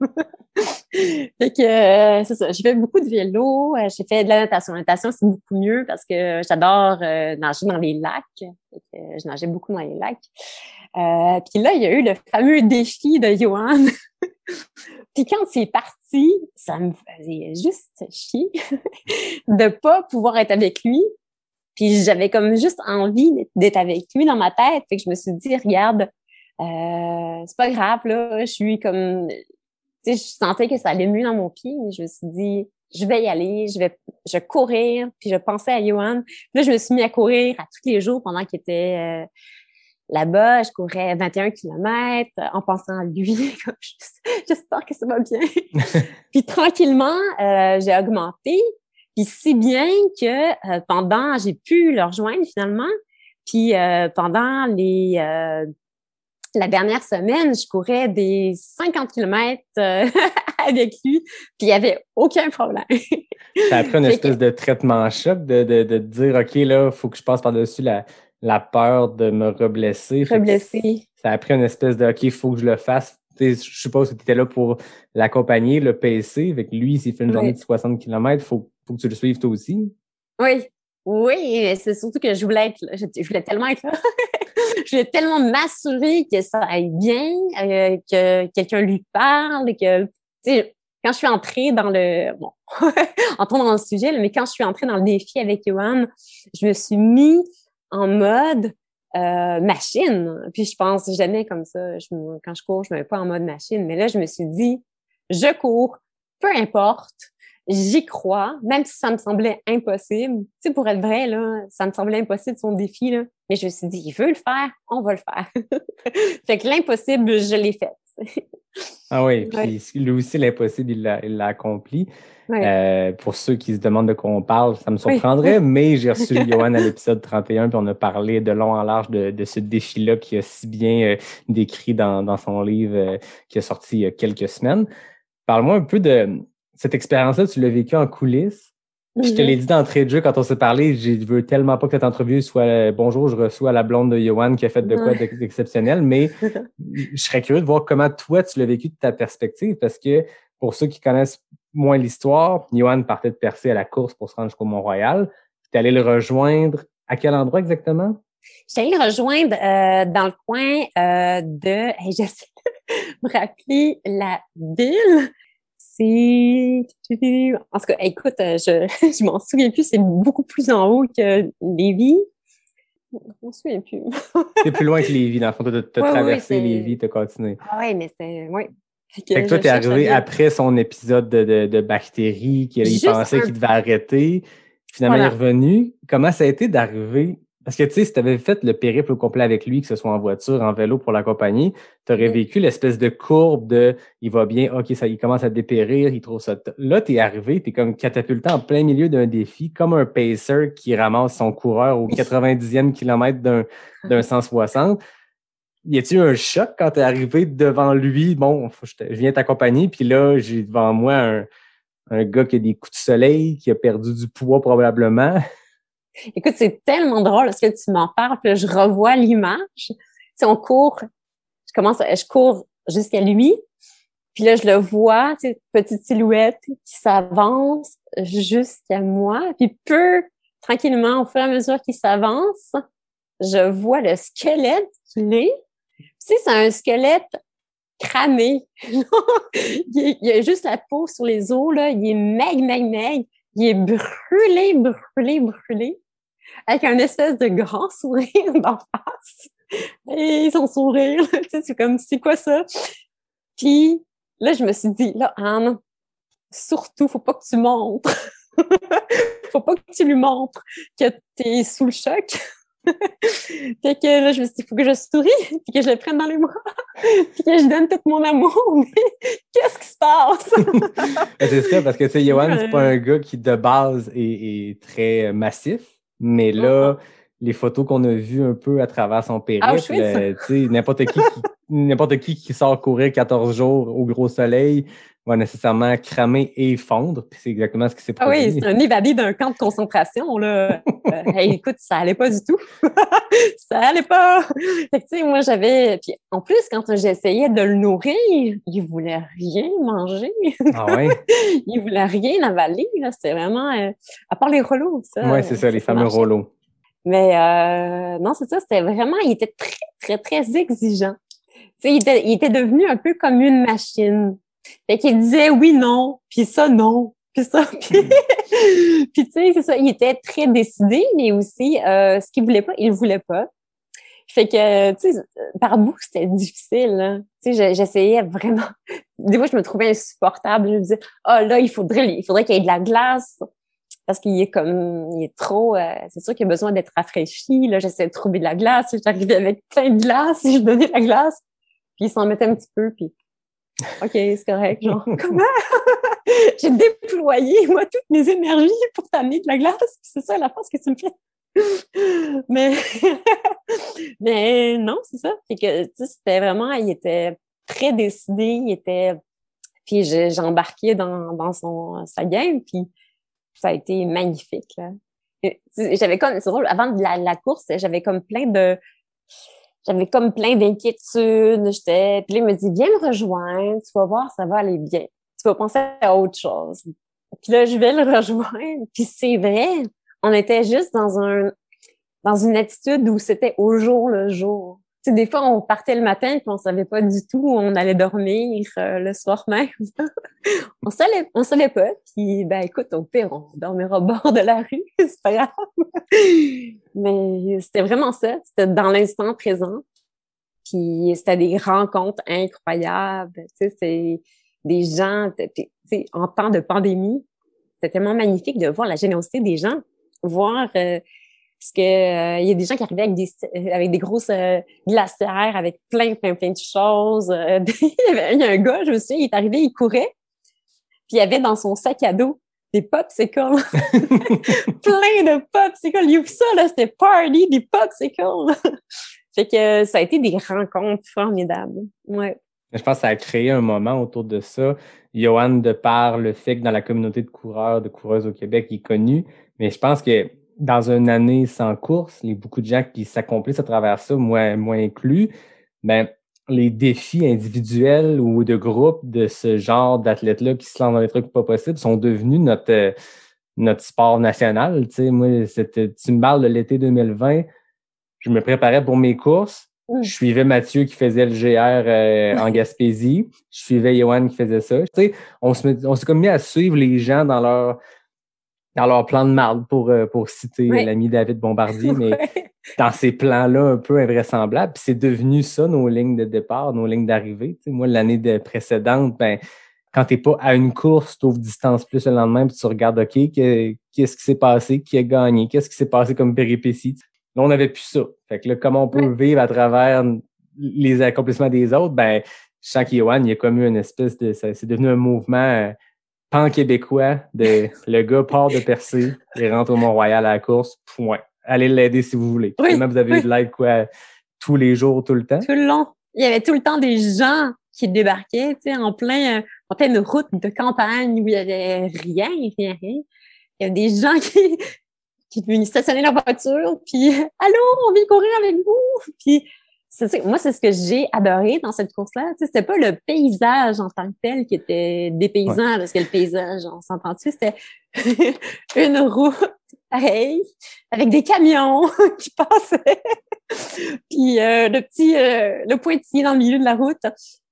fait que, euh, c'est ça. J'ai fait beaucoup de vélo. euh, J'ai fait de la natation. La natation, c'est beaucoup mieux parce que j'adore euh, nager dans les lacs. Je nageais beaucoup dans les lacs. Puis là, il y a eu le fameux défi de Johan. puis quand c'est parti, ça me faisait juste chier de pas pouvoir être avec lui. Puis j'avais comme juste envie d'être- avec lui dans ma tête. Fait que je me suis dit, regarde, c'est pas grave, là, je suis comme... Sais, je sentais que ça allait mieux dans mon pied, mais je me suis dit, je vais y aller, je vais je vais courir. Puis je pensais à Johan. Puis là, je me suis mis à courir à tous les jours pendant qu'il était euh, là-bas. Je courais 21 km en pensant à lui. J'espère que ça va bien. puis tranquillement, euh, j'ai augmenté. Puis si bien que euh, pendant, j'ai pu le rejoindre finalement. Puis euh, pendant les euh, la dernière semaine, je courais des 50 km avec lui, puis il y avait aucun problème. Ça a pris une espèce de traitement choc de, de, de dire, OK, là, il faut que je passe par-dessus la, la peur de me reblesser. Blessé. Ça a pris une espèce de, OK, il faut que je le fasse. Tu sais, je suppose que tu étais là pour l'accompagner, le PC. Que lui, s'il fait une Oui. journée de 60 km, il faut, faut que tu le suives toi aussi. Oui. Oui, mais c'est surtout que je voulais être là. Je voulais tellement être là. je voulais tellement m'assurer que ça aille bien, euh, que quelqu'un lui parle, que tu sais, quand je suis entrée dans le, bon, dans le sujet, mais quand je suis entrée dans le défi avec Johan, je me suis mis en mode euh, machine. Puis je pense jamais comme ça. Je, quand je cours, je me mets pas en mode machine. Mais là, je me suis dit, je cours, peu importe, j'y crois, même si ça me semblait impossible. Tu sais, pour être vrai, là, ça me semblait impossible son défi, là. Mais je me suis dit, il veut le faire, on va le faire. fait que l'impossible, je l'ai fait. ah oui, puis lui aussi, l'impossible, il l'a accompli. Euh, pour ceux qui se demandent de quoi on parle, ça me surprendrait, mais j'ai reçu Johan à l'épisode 31, puis on a parlé de long en large de, ce défi-là qui a si bien euh, décrit dans, son livre euh, qui est sorti il y a quelques semaines. Parle-moi un peu de cette expérience-là, tu l'as vécu en coulisses. Je te l'ai dit d'entrée de jeu quand on s'est parlé, je veux tellement pas que cette entrevue soit bonjour, je reçois la blonde de Johan qui a fait de quoi d'exceptionnel, mais je serais curieux de voir comment toi tu l'as vécu de ta perspective parce que pour ceux qui connaissent moins l'histoire, Johan partait de Percé à la course pour se rendre jusqu'au Mont-Royal. Tu allé le rejoindre à quel endroit exactement? Je allée le rejoindre euh, dans le coin euh, de, j'essaie de me rappeler la ville. C'est, en tout cas, écoute, euh, je, je m'en souviens plus, c'est beaucoup plus en haut que Lévis. Je m'en souviens plus. c'est plus loin que Lévis, dans le fond, tu as, traversé oui, Lévis, tu as continué. Ah oui, mais c'est, oui, fait que toi, t'es arrivé après son épisode de, de, de bactéries, qu'il pensait qu'il devait arrêter. Finalement, il est revenu. Comment ça a été d'arriver? Parce que, tu sais, si tu avais fait le périple au complet avec lui, que ce soit en voiture, en vélo pour l'accompagner, tu aurais vécu l'espèce de courbe de il va bien, OK, ça, il commence à dépérir, il trouve ça. Là, tu es arrivé, tu es comme catapulté en plein milieu d'un défi, comme un pacer qui ramasse son coureur au 90e kilomètre d'un, d'un 160 y a-t-il un choc quand tu es arrivé devant lui? Bon, je, viens t'accompagner, puis là, j'ai devant moi un, un, gars qui a des coups de soleil, qui a perdu du poids probablement. Écoute, c'est tellement drôle parce que tu m'en parles, puis je revois l'image. Si on court, je commence, je cours jusqu'à lui, puis là, je le vois, tu petite silhouette qui s'avance jusqu'à moi, puis peu tranquillement, au fur et à mesure qu'il s'avance, je vois le squelette qu'il est, sais, c'est un squelette cramé. il, y a juste la peau sur les os, là. Il est meg, meg, meg. Il est brûlé, brûlé, brûlé. Avec un espèce de grand sourire d'en face. Et son sourire, tu sais, c'est comme, c'est quoi ça? Puis là, je me suis dit, là, Anne, surtout, faut pas que tu montres. faut pas que tu lui montres que t'es sous le choc. fait que là, je me suis dit, il faut que je souris, puis que je le prenne dans les bras, puis que je donne tout mon amour. qu'est-ce qui se passe? c'est ça, parce que, tu sais, Johan, c'est pas un gars qui, de base, est, très massif, mais là, les photos qu'on a vues un peu à travers son périple, euh, tu sais, n'importe qui, n'importe qui qui sort courir 14 jours au gros soleil, va nécessairement cramer et fondre. Puis c'est exactement ce qui s'est produit. Ah oui, c'est un évadé d'un camp de concentration. Là. Euh, écoute, ça allait pas du tout. ça allait pas. Fait que, tu sais, moi, j'avais... Puis en plus, quand j'essayais de le nourrir, il voulait rien manger. Ah ouais? il voulait rien avaler. Là. C'était vraiment... Euh, à part les rouleaux, ça. Oui, c'est ça, les fameux rouleaux. Mais euh, non, c'est ça, c'était vraiment... Il était très, très, très exigeant. Tu sais, il était, il était devenu un peu comme une machine. Fait qu'il disait oui, non, puis ça, non, puis ça, puis, puis tu sais, c'est ça, il était très décidé, mais aussi, euh, ce qu'il voulait pas, il voulait pas. Fait que, tu sais, par bout, c'était difficile. Hein. Tu sais, j'essayais vraiment. Des fois, je me trouvais insupportable. Je me disais, oh là, il faudrait, il faudrait qu'il y ait de la glace parce qu'il est comme, il est trop. Euh, c'est sûr qu'il a besoin d'être rafraîchi. Là, j'essayais de trouver de la glace. J'arrivais avec plein de glace je donnais la glace. Puis il s'en mettait un petit peu. Puis OK, c'est correct. Comment? J'ai déployé, moi, toutes mes énergies pour t'amener de la glace. C'est ça la force que tu me fais. mais, mais non, c'est ça. Que, c'était vraiment, il était très décidé, il était, puis j'ai embarqué dans, dans son, sa game, puis ça a été magnifique. J'avais comme, c'est drôle, avant la, la course, j'avais comme plein de, j'avais comme plein d'inquiétudes. J'étais, puis là, il me dit, viens me rejoindre, tu vas voir, ça va aller bien. Tu vas penser à autre chose. Puis là, je vais le rejoindre. Puis c'est vrai, on était juste dans un, dans une attitude où c'était au jour le jour. Sais, des fois, on partait le matin puis on savait pas du tout où on allait dormir euh, le soir même. on savait, on savait pas. Puis, ben, écoute, au pire, on dormira au bord de la rue, c'est pas grave. Mais c'était vraiment ça. C'était dans l'instant présent. Puis, c'était des rencontres incroyables. Tu sais, c'est des gens, tu sais, en temps de pandémie, c'était tellement magnifique de voir la générosité des gens, voir euh, parce que euh, il y a des gens qui arrivaient avec des euh, avec des grosses euh, glacières, avec plein, plein, plein de choses. il y a un gars, je me souviens, il est arrivé, il courait, puis il avait dans son sac à dos des popsicles. plein de popsicles. Il ouvre ça, là, c'était party, des popsicles. fait que ça a été des rencontres formidables. Ouais. Je pense que ça a créé un moment autour de ça. Johan, de par le fait que dans la communauté de coureurs, de coureuses au Québec, il est connu, mais je pense que dans une année sans course, il y a beaucoup de gens qui s'accomplissent à travers ça, moi, moi inclus, ben, les défis individuels ou de groupe de ce genre d'athlètes-là qui se lancent dans des trucs pas possibles sont devenus notre, notre sport national. Tu sais, moi, c'était, tu me parles de l'été 2020, je me préparais pour mes courses. Je suivais Mathieu qui faisait le GR euh, en Gaspésie. Je suivais Johan qui faisait ça. Tu sais, on se on s'est comme mis à suivre les gens dans leur dans leur plan de marde, pour, euh, pour citer l'ami David Bombardier, mais dans ces plans-là un peu invraisemblables. Puis c'est devenu ça, nos lignes de départ, nos lignes d'arrivée. moi, l'année précédente, ben, quand t'es pas à une course, tu ouvres distance plus le lendemain, puis tu regardes, OK, qu'est-ce qui s'est passé, qui a gagné, qu'est-ce qui s'est passé comme péripétie. Là, on n'avait plus ça. Fait que là, comment on peut vivre à travers les accomplissements des autres, ben, chaque Yohan, il y a comme eu une espèce de, c'est devenu un mouvement pan-québécois de le gars part de Percé et rentre au Mont-Royal à la course, point. Allez l'aider si vous voulez. Oui, vous avez eu de l'aide quoi tous les jours, tout le temps? Tout le long. Il y avait tout le temps des gens qui débarquaient, tu sais, en plein, euh, en pleine route de campagne où il y avait rien, rien, rien. Il y avait des gens qui, qui venaient stationner leur voiture, puis « Allô, on vient courir avec vous! » Puis moi, c'est ce que j'ai adoré dans cette course-là. Tu sais, c'était pas le paysage en tant que tel qui était dépaysant, parce que le paysage, on s'entend dessus, c'était une route, pareil, avec des camions qui passaient, puis euh, le petit, euh, le pointillé dans le milieu de la route.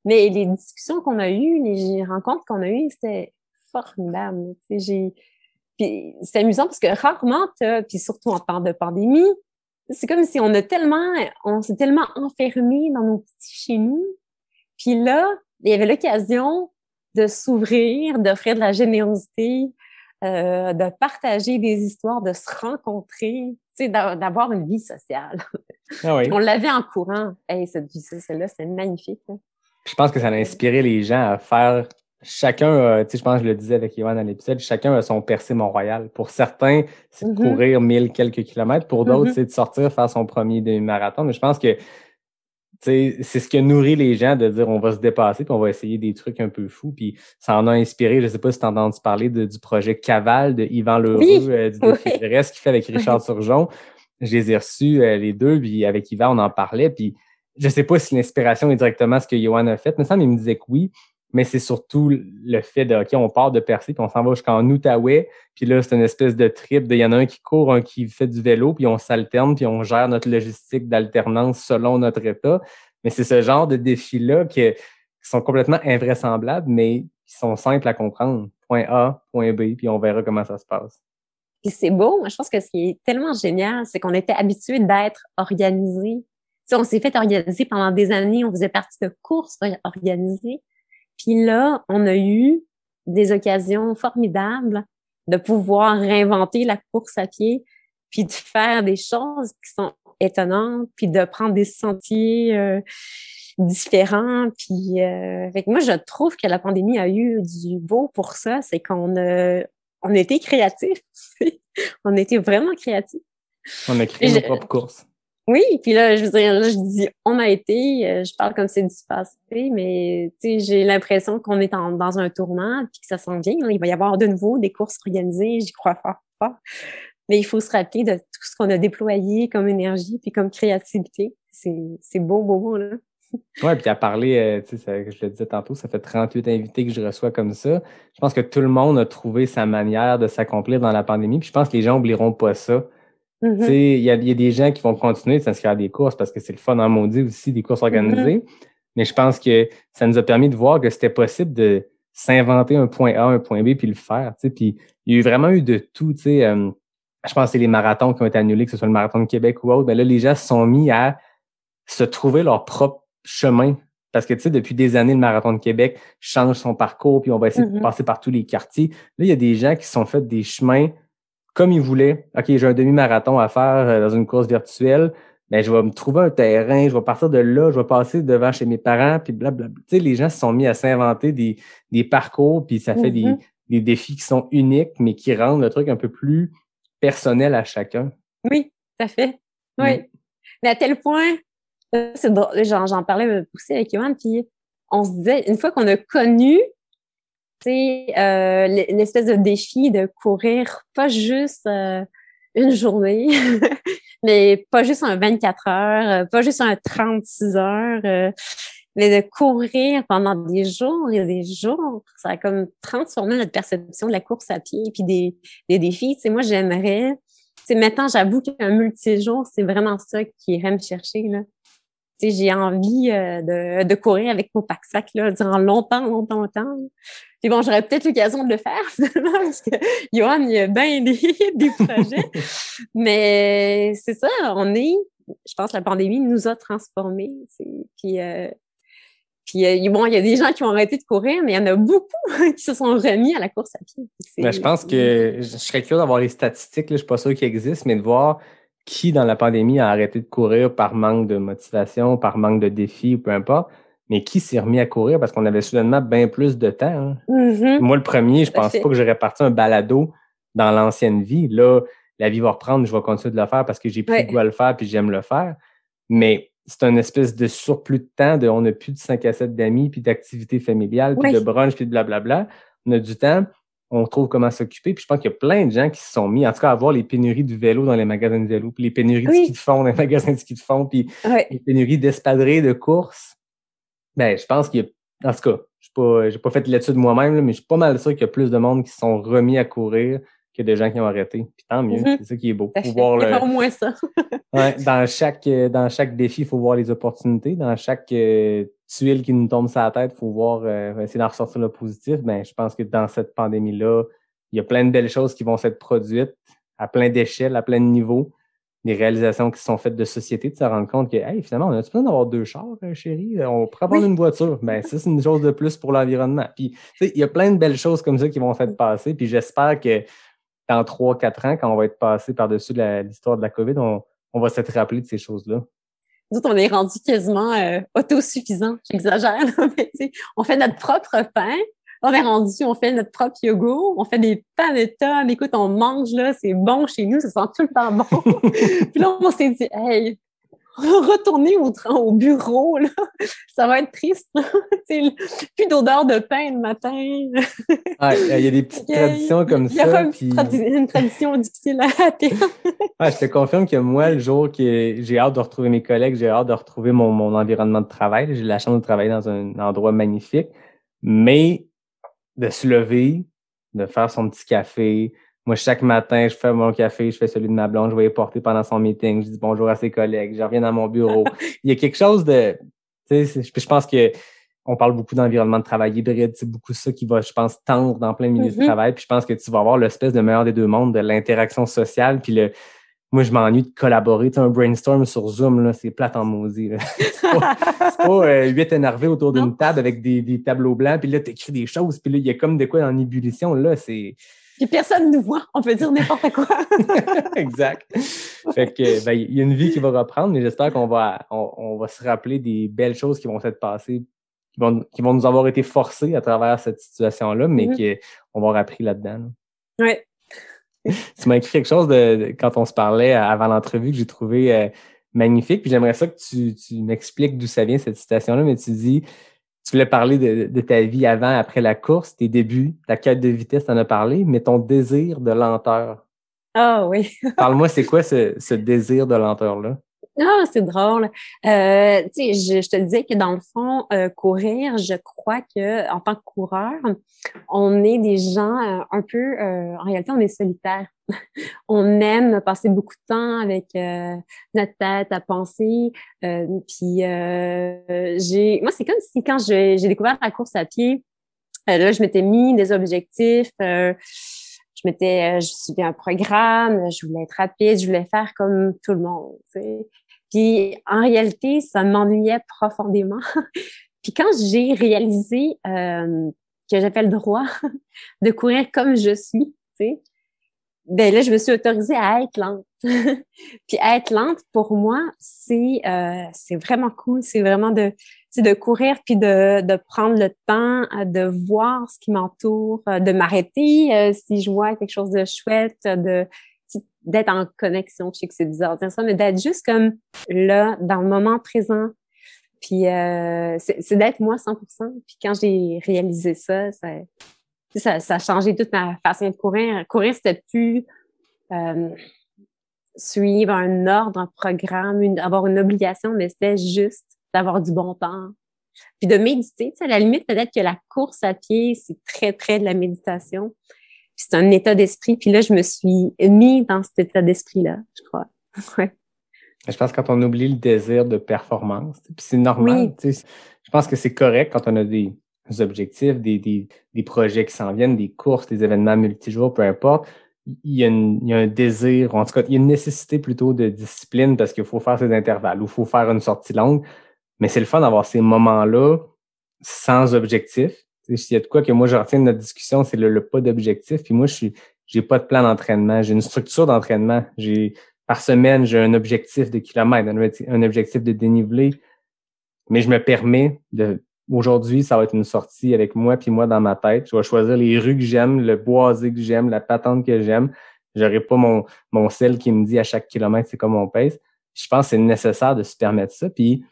Mais les discussions qu'on a eues, les rencontres qu'on a eues, c'était formidable. Tu sais, j'ai, puis c'est amusant parce que rarement, puis surtout en temps de pandémie, c'est comme si on a tellement, on s'est tellement enfermé dans nos petits chez nous. Puis là, il y avait l'occasion de s'ouvrir, d'offrir de la générosité, euh, de partager des histoires, de se rencontrer, d'avoir une vie sociale. Ah oui. on l'avait en courant. Hey, cette vie sociale-là, c'est magnifique. Hein. Je pense que ça a inspiré les gens à faire chacun, tu sais, je pense que je le disais avec Yohan dans l'épisode, chacun a son percé Mont-Royal. Pour certains, c'est de mm-hmm. courir mille quelques kilomètres. Pour d'autres, mm-hmm. c'est de sortir faire son premier demi-marathon. Mais je pense que c'est ce qui a nourri les gens de dire on va se dépasser puis on va essayer des trucs un peu fous. Puis ça en a inspiré, je sais pas si tu as entendu parler du projet Caval de Yvan Leroux, euh, du défi oui. qu'il fait avec Richard Surgeon. Je les ai reçus euh, les deux, puis avec Yvan, on en parlait. Puis je sais pas si l'inspiration est directement ce que Johan a fait, mais ça, il me disait que oui mais c'est surtout le fait de, OK, on part de Percy, puis on s'en va jusqu'en Outaouais, puis là, c'est une espèce de trip, il y en a un qui court, un qui fait du vélo, puis on s'alterne, puis on gère notre logistique d'alternance selon notre état. Mais c'est ce genre de défis-là qui, sont complètement invraisemblables, mais qui sont simples à comprendre. Point A, point B, puis on verra comment ça se passe. Et c'est beau. Je pense que ce qui est tellement génial, c'est qu'on était habitué d'être organisé. On s'est fait organiser pendant des années, on faisait partie de courses organisées. Puis là, on a eu des occasions formidables de pouvoir réinventer la course à pied, puis de faire des choses qui sont étonnantes, puis de prendre des sentiers euh, différents. Puis, euh, moi, je trouve que la pandémie a eu du beau pour ça, c'est qu'on a, on a été créatifs. on a été vraiment créatifs. On a créé nos propres courses. Oui, puis là, je veux dire, je dis on a été, euh, je parle comme c'est du passé, mais tu sais, j'ai l'impression qu'on est dans un tournant, puis que ça s'en vient. Il va y avoir de nouveau des courses organisées, j'y crois fort, fort. Mais il faut se rappeler de tout ce qu'on a déployé comme énergie, puis comme créativité. C'est beau, beau, beau, là. Oui, puis à parler, euh, tu sais, je le disais tantôt, ça fait 38 invités que je reçois comme ça. Je pense que tout le monde a trouvé sa manière de s'accomplir dans la pandémie. Puis je pense que les gens n'oublieront pas ça Mhm. Sais, il y a, il y a des gens qui vont continuer de s'inscrire à des courses parce que c'est le fun en maudit aussi, des courses organisées. Mais je pense que ça nous a permis de voir que c'était possible de s'inventer un point A, un point B, puis le faire. Puis il y a eu vraiment eu de tout. Euh, je pense que c'est les marathons qui ont été annulés, que ce soit le marathon de Québec ou autre. Mais là, les gens se sont mis à se trouver leur propre chemin. Parce que, tu sais, depuis des années, le marathon de Québec change son parcours, puis on va essayer de Mhm. passer par tous les quartiers. Là, il y a des gens qui se sont fait des chemins comme ils voulaient. OK, j'ai un demi-marathon à faire euh, dans une course virtuelle. Ben, je vais me trouver un terrain, je vais partir de là, je vais passer devant chez mes parents, puis blablabla. Tu sais, les gens se sont mis à s'inventer des, des parcours, puis ça fait des, Mhm. des défis qui sont uniques, mais qui rendent le truc un peu plus personnel à chacun. Oui, tout à fait. Oui. Mm. Mais à tel point, euh, c'est j'en, parlais aussi avec Yohan, puis on se disait, une fois qu'on a connu, sais, euh, l'espèce de défi de courir pas juste euh, une journée, mais pas juste un 24 heures, euh, pas juste un 36 heures, euh, mais de courir pendant des jours et des jours, ça a comme transformé notre perception de la course à pied puis des, des défis. Tu moi, j'aimerais c'est maintenant, j'avoue qu'un multijour, c'est vraiment ça qui irait me chercher, là. J'ai envie euh, de, de courir avec mon pack-sac, là, durant longtemps, longtemps, longtemps. Puis bon, j'aurais peut-être l'occasion de le faire, finalement, parce que Johan, il y a bien des, des projets. Mais c'est ça, on est, je pense que la pandémie nous a transformés. Puis, euh, puis euh, bon, il y a des gens qui ont arrêté de courir, mais il y en a beaucoup qui se sont remis à la course à pied. Je pense que je serais curieux d'avoir les statistiques, là, je suis pas sûr qu'ils existent, mais de voir qui dans la pandémie a arrêté de courir par manque de motivation, par manque de défi ou peu importe, mais qui s'est remis à courir parce qu'on avait soudainement bien plus de temps. hein? Mhm. Moi, le premier, je pense pas que j'aurais parti un balado dans l'ancienne vie. Là, la vie va reprendre, je vais continuer de le faire parce que j'ai pris Ouais. goût à le faire puis j'aime le faire. Mais c'est un espèce de surplus de temps, de on n'a plus de 5 à 7 d'amis, puis d'activités familiales, puis de brunch, puis de blablabla. On a du temps, on trouve comment s'occuper. Puis je pense qu'il y a plein de gens qui se sont mis, en tout cas, à voir les pénuries de vélo dans les magasins de vélo, puis les pénuries de Oui. ski de fond dans les magasins de ski de fond, puis Ouais. les pénuries d'espadrilles, de courses. Ben, je pense qu'il y a, en tout cas, je sais pas, j'ai pas fait l'étude moi-même, là, mais je suis pas mal sûr qu'il y a plus de monde qui se sont remis à courir que de gens qui ont arrêté. Puis tant mieux, Mhm. c'est ça qui est beau. Tout à Faut fait. voir le, Au moins ça. Ouais, dans chaque dans chaque défi, il faut voir les opportunités. Dans chaque euh, tuile qui nous tombe sur la tête, il faut voir euh, essayer d'en ressortir le positif. Ben, je pense que dans cette pandémie-là, il y a plein de belles choses qui vont s'être produites à plein d'échelles, à plein de niveaux. Des réalisations qui sont faites de société, de se rendre compte que hey, finalement, on a-tu besoin d'avoir deux chars, euh, chérie? On pourrait avoir Oui. une voiture. Ben, ça, c'est une chose de plus pour l'environnement. Puis, il y a plein de belles choses comme ça qui vont s'être passées. Puis j'espère que dans trois, quatre ans, quand on va être passé par-dessus l'histoire de la COVID, on, on va s'être rappelé de ces choses-là. Nous autres, on est rendu quasiment euh, autosuffisant. J'exagère, mais on fait notre propre pain. On est rendu, on fait notre propre yogourt, on fait des panettes. Écoute, on mange, là, c'est bon chez nous, ça sent tout le temps bon. Puis là, on s'est dit, hey, retourner au, bureau, là, ça va être triste. plus d'odeur de pain le matin. Ouais, Il y a des petites a- traditions comme Il y aura ça. une, puis- tradi- une tradition difficile à atteindre. Ouais, je te confirme que moi, le jour que j'ai hâte de retrouver mes collègues, j'ai hâte de retrouver mon, mon environnement de travail. J'ai la chance de travailler dans un endroit magnifique, mais de se lever, de faire son petit café. Moi, chaque matin, je fais mon café, je fais celui de ma blonde, je vais y porter pendant son meeting, je dis bonjour à ses collègues, je reviens dans mon bureau. Il y a quelque chose de, tu sais, c'est- je pense que on parle beaucoup d'environnement de travail hybride, c'est beaucoup ça qui va, je pense, tendre dans plein milieu de Mhm. travail. Puis je pense que tu vas avoir l'espèce de meilleur des deux mondes, de l'interaction sociale, puis le, moi, je m'ennuie de collaborer. Tu sais, un brainstorm sur Zoom, là, c'est plate en maudit. C'est pas, pas euh, huit énervés autour d'une table avec des, des tableaux blancs, puis là, tu écris des choses, puis là, il y a comme de quoi en ébullition. Là, c'est Puis personne nous voit, on peut dire n'importe quoi. exact. Fait que, ben, il y a une vie qui va reprendre, mais j'espère qu'on va, on, on va se rappeler des belles choses qui vont s'être passées, qui vont, qui vont nous avoir été forcées à travers cette situation-là, mais Mhm. qu'on va avoir appris là-dedans. là. Ouais. tu m'as écrit quelque chose de, de- quand on se parlait avant l'entrevue que j'ai trouvé euh, magnifique. Puis j'aimerais ça que tu, tu m'expliques d'où ça vient cette citation-là, mais tu dis tu voulais parler de, de ta vie avant, après la course, tes débuts, ta quête de vitesse, t'en as parlé, mais ton désir de lenteur. Ah oui. Parle-moi, c'est quoi ce, ce désir de lenteur-là? Ah, c'est drôle. Euh, tu sais, je, je te disais que dans le fond, euh, courir, je crois que en tant que coureur, on est des gens euh, un peu, euh, en réalité, on est solitaire. on aime passer beaucoup de temps avec euh, notre tête à penser. puis j'ai, moi, c'est comme si quand j'ai découvert la course à pied, là, je m'étais mis des objectifs je m'étais, je suivais un programme, je voulais être rapide, je voulais faire comme tout le monde. Tu sais. Puis en réalité, ça m'ennuyait profondément. Puis quand j'ai réalisé euh, que j'avais le droit de courir comme je suis, tu sais, ben là, je me suis autorisée à être lente. Puis être lente, pour moi, c'est euh, c'est vraiment cool. C'est vraiment de de courir puis de, de prendre le temps euh, de voir ce qui m'entoure, euh, de m'arrêter euh, si je vois quelque chose de chouette, de d'être en connexion. Je sais que c'est bizarre de dire ça, mais d'être juste comme là, dans le moment présent. Puis euh, c'est d'être moi 100%. Puis quand j'ai réalisé ça, ça, ça, ça, a changé toute ma façon de courir. Courir, c'était plus euh, suivre un ordre, un programme, une, avoir une obligation, mais c'était juste d'avoir du bon temps. Puis de méditer, tu sais, à la limite, peut-être que la course à pied, c'est très, très de la méditation c'est un état d'esprit. Puis là, je me suis mis dans cet état d'esprit-là, je crois. ouais. Je pense que quand on oublie le désir de performance, puis c'est normal. Oui. Je pense que c'est correct quand on a des objectifs, des, des, des projets qui s'en viennent, des courses, des événements multijours, peu importe. Il y, a une, il y a un désir, en tout cas, il y a une nécessité plutôt de discipline parce qu'il faut faire ses intervalles ou il faut faire une sortie longue. Mais c'est le fun d'avoir ces moments-là sans objectif, s'il y a de quoi que moi je retiens de notre discussion, c'est le, pas d'objectif. Puis moi, je suis, j'ai pas de plan d'entraînement. J'ai une structure d'entraînement. J'ai par semaine, j'ai un objectif de kilomètres, un, objectif de dénivelé. Mais je me permets de aujourd'hui, ça va être une sortie avec moi puis moi dans ma tête. Je vais choisir les rues que j'aime, le boisé que j'aime, la patente que j'aime. J'aurai pas mon, mon sel qui me dit à chaque kilomètre c'est comme on pèse. Je pense que c'est nécessaire de se permettre ça. Puis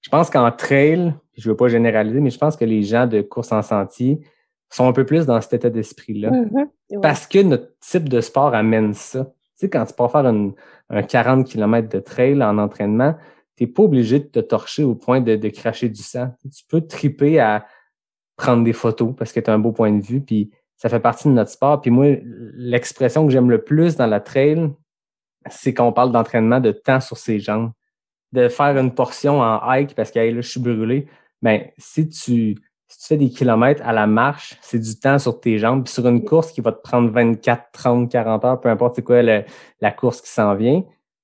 je pense qu'en trail, je veux pas généraliser, mais je pense que les gens de course en sentier sont un peu plus dans cet état d'esprit-là. Mm-hmm. Parce que notre type de sport amène ça. Tu sais, quand tu peux faire un 40 km de trail en entraînement, tu n'es pas obligé de te torcher au point de, de, cracher du sang. Tu peux triper à prendre des photos parce que tu as un beau point de vue, puis ça fait partie de notre sport. Puis moi, l'expression que j'aime le plus dans la trail, c'est qu'on parle d'entraînement de temps sur ses jambes de faire une portion en hike parce que là, je suis brûlé, ben, si tu, si tu fais des kilomètres à la marche, c'est du temps sur tes jambes. Puis sur une course qui va te prendre 24, 30, 40 heures, peu importe c'est quoi la course qui s'en vient,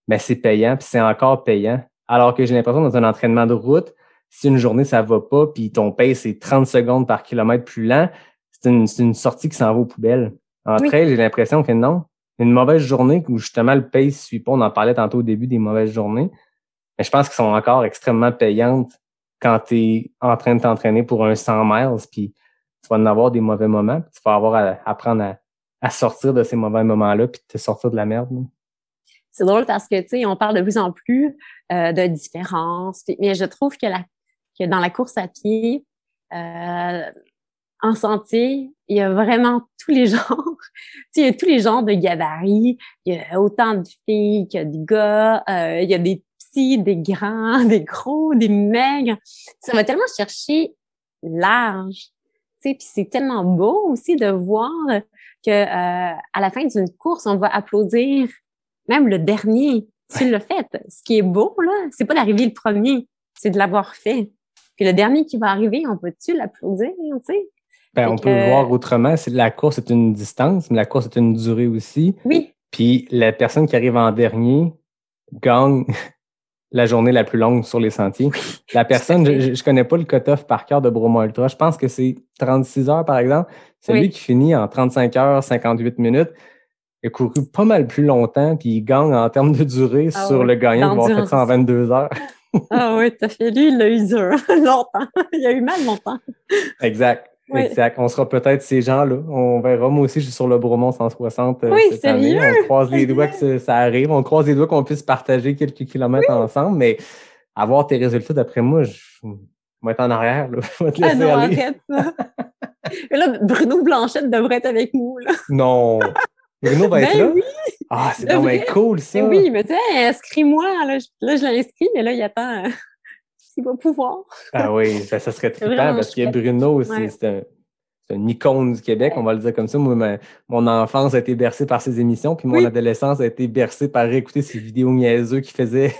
ben c'est payant, puis c'est encore payant. Alors que j'ai l'impression dans un entraînement de route, si une journée ça va pas, puis ton pace c'est 30 secondes par kilomètre plus lent, c'est une, une, sortie qui s'en va aux poubelles. En trail, j'ai l'impression que non. Une mauvaise journée où justement le pace suit pas, on en parlait tantôt au début des mauvaises journées, mais je pense qu'elles sont encore extrêmement payantes quand tu es en train de t'entraîner pour un 100 miles, puis tu vas en avoir des mauvais moments, puis tu vas avoir à apprendre à, sortir de ces mauvais moments-là, puis te sortir de la merde. C'est drôle parce que, tu sais, on parle de plus en plus euh, de différence, mais je trouve que, la, que dans la course à pied, euh, en sentier, il y a vraiment tous les genres. il y a tous les genres de gabarits. Il y a autant de filles que de gars. Euh, il y a des des grands, des gros, des maigres. Ça va tellement chercher large. Puis c'est tellement beau aussi de voir que euh, à la fin d'une course, on va applaudir même le dernier. Tu l'as fait. Ce qui est beau, là, c'est pas d'arriver le premier, c'est de l'avoir fait. Puis le dernier qui va arriver, on peut-tu l'applaudir, tu sais? Ben, on peut le voir autrement. La course est une distance, mais la course est une durée aussi. Oui. Puis la personne qui arrive en dernier gagne la journée la plus longue sur les sentiers. La personne, je, je connais pas le cut-off par cœur de Bromo Ultra. Je pense que c'est 36 heures, par exemple. C'est lui qui finit en 35 heures, 58 minutes. Il a couru pas mal plus longtemps, puis il gagne en termes de durée ah sur le gagnant qui va avoir fait en 22 heures. ah oui, t'as fait. Lui, il l'a eu dur, longtemps. Il a eu mal longtemps. Exact. Exact. On sera peut-être ces gens-là. On verra. Moi aussi, je suis sur le Bromont 160 euh, oui, cette année. On croise les doigts que ça arrive. On croise les doigts qu'on puisse partager quelques kilomètres ensemble. Mais avoir tes résultats, d'après moi, je vais être en arrière. Là. Je vais te laisser ah non, arrête ça. là, Bruno Blanchette devrait être avec nous. Là. Non. Bruno va être ben là? Oui. Ah, c'est vraiment cool, ça! Et oui, me dit hey, inscris-moi. Là, je, là, je l'ai inscrit, mais là, il attend s'il va pouvoir. Ah oui, ça, ça serait trippant parce que. Bruno, c'est Ouais. c'est un, une icône du Québec, on va le dire comme ça. Moi, ma- mon enfance a été bercée par ses émissions, puis mon Oui. adolescence a été bercée par écouter ses vidéos niaiseux qu'il faisait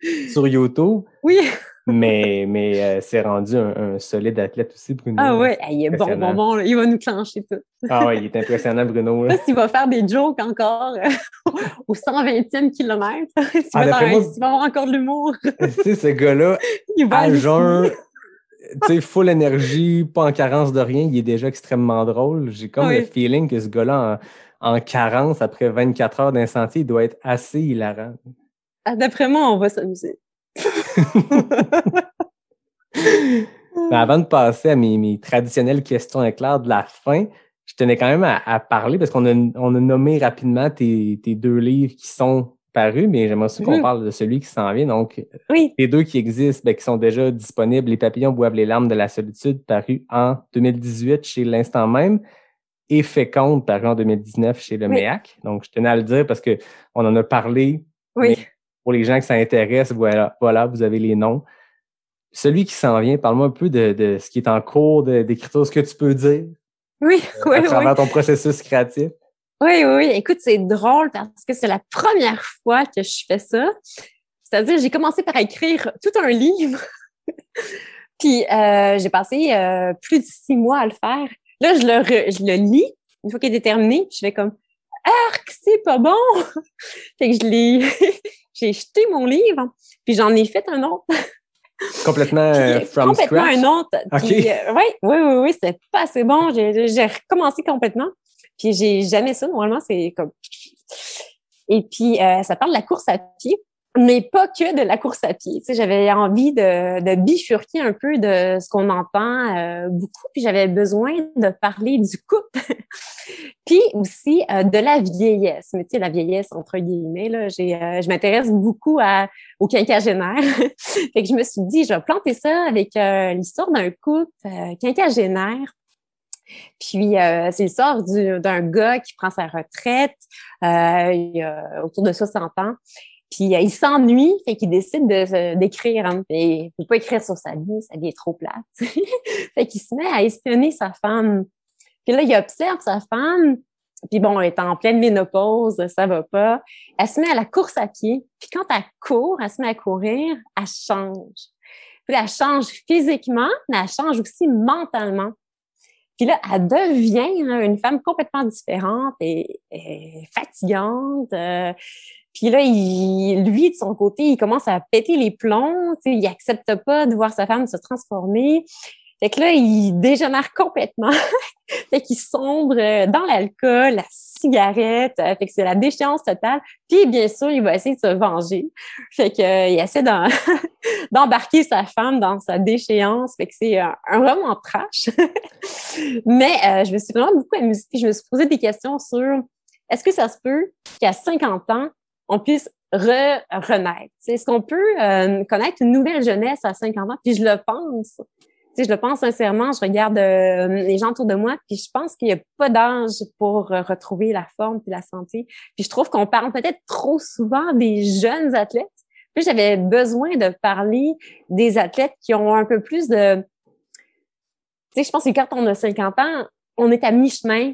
sur YouTube. Oui. Mais, mais euh, c'est rendu un, un solide athlète aussi, Bruno. Ah ouais, il est bon, bon, bon. Il va nous clencher tout. Ah ouais, il est impressionnant, Bruno. Je là. sais pas s'il va faire des jokes encore euh, au 120e kilomètre. S'il Ah, va, moi- avoir encore de l'humour. tu sais, ce gars-là, Il va à jeun, tu sais, full énergie, pas en carence de rien, il est déjà extrêmement drôle. J'ai comme Oui. le feeling que ce gars-là, en, en carence, après 24 heures d'un sentier, il doit être assez hilarant. Ah, D'après moi, on va s'amuser. Mais avant de passer à mes, mes traditionnelles questions éclairs de la fin, je tenais quand même à, à parler parce qu'on a, on a nommé rapidement tes, tes deux livres qui sont parus, mais j'aimerais aussi qu'on Mhm. parle de celui qui s'en vient. Donc, Oui, les deux qui existent, ben, qui sont déjà disponibles, Les papillons boivent les larmes de la solitude, paru en 2018 chez l'Instant même, et Féconde, paru en 2019 chez le Oui. MEAC. Donc, je tenais à le dire parce que on en a parlé. oui. Pour les gens qui s'intéressent, voilà, voilà, vous avez les noms. Celui qui s'en vient, parle-moi un peu de, de ce qui est en cours d'écriture, ce que tu peux dire Oui, oui, à oui. travers ton processus créatif. Oui, oui, oui. Écoute, c'est drôle parce que c'est la première fois que je fais ça. C'est-à-dire, j'ai commencé par écrire tout un livre. Puis, euh, j'ai passé euh, plus de six mois à le faire. Là, je le, re- je le lis. Une fois qu'il est terminé, je fais comme Arc, c'est pas bon! fait que je l'ai. j'ai jeté mon livre, puis j'en ai fait un autre. Complètement euh, from complètement scratch? un autre. OK. Puis, euh, ouais, oui, oui, oui, c'était pas assez bon. J'ai j'ai recommencé complètement. Puis j'ai jamais ça. Normalement, c'est comme. Et puis, euh, ça parle de la course à pied, mais pas que de la course à pied. Tu sais, j'avais envie de, de bifurquer un peu de ce qu'on entend euh, beaucoup. Puis j'avais besoin de parler du couple. puis aussi euh, de la vieillesse. Mais tu sais, la vieillesse, entre guillemets, là, j'ai, euh, je m'intéresse beaucoup à, au quinquagénaire. fait que je me suis dit, je vais planter ça avec euh, l'histoire d'un couple euh, quinquagénaire. Puis euh, c'est l'histoire du- d'un gars qui prend sa retraite euh, il a autour de 60 ans. Puis euh, il s'ennuie, fait qu'il décide d'écrire. Hein, il peut pas écrire sur sa vie, sa vie est trop plate. fait qu'il se met à espionner sa femme. Puis là, il observe sa femme. Puis bon, elle est en pleine ménopause, ça va pas. Elle se met à la course à pied. Puis quand elle court, elle se met à courir, elle change. Puis elle change physiquement, mais elle change aussi mentalement. Puis là, elle devient là, une femme complètement différente et, et fatigante. euh, puis là, il, lui, de son côté, il commence à péter les plombs. Il accepte pas de voir sa femme se transformer. Fait que là, il dégénère complètement. fait qu'il sombre euh, dans l'alcool, la cigarette. euh, Fait que c'est la déchéance totale. Puis, bien sûr, il va essayer de se venger. Fait que, euh, essaie d'embarquer sa femme dans sa déchéance. Fait que c'est un, un roman trash. Mais euh, je me suis vraiment beaucoup amusée. Puis je me suis posé des questions sur est-ce que ça se peut qu'à 50 ans, on puisse re renaître? Est-ce qu'on peut euh, connaître une nouvelle jeunesse à 50 ans? Puis je le pense. Je le pense sincèrement. Je regarde euh, les gens autour de moi, puis je pense qu'il n'y a pas d'âge pour euh, retrouver la forme puis la santé. Puis je trouve qu'on parle peut-être trop souvent des jeunes athlètes. Puis j'avais besoin de parler des athlètes qui ont un peu plus de... Tu sais, je pense que quand on a 50 ans, on est à mi-chemin,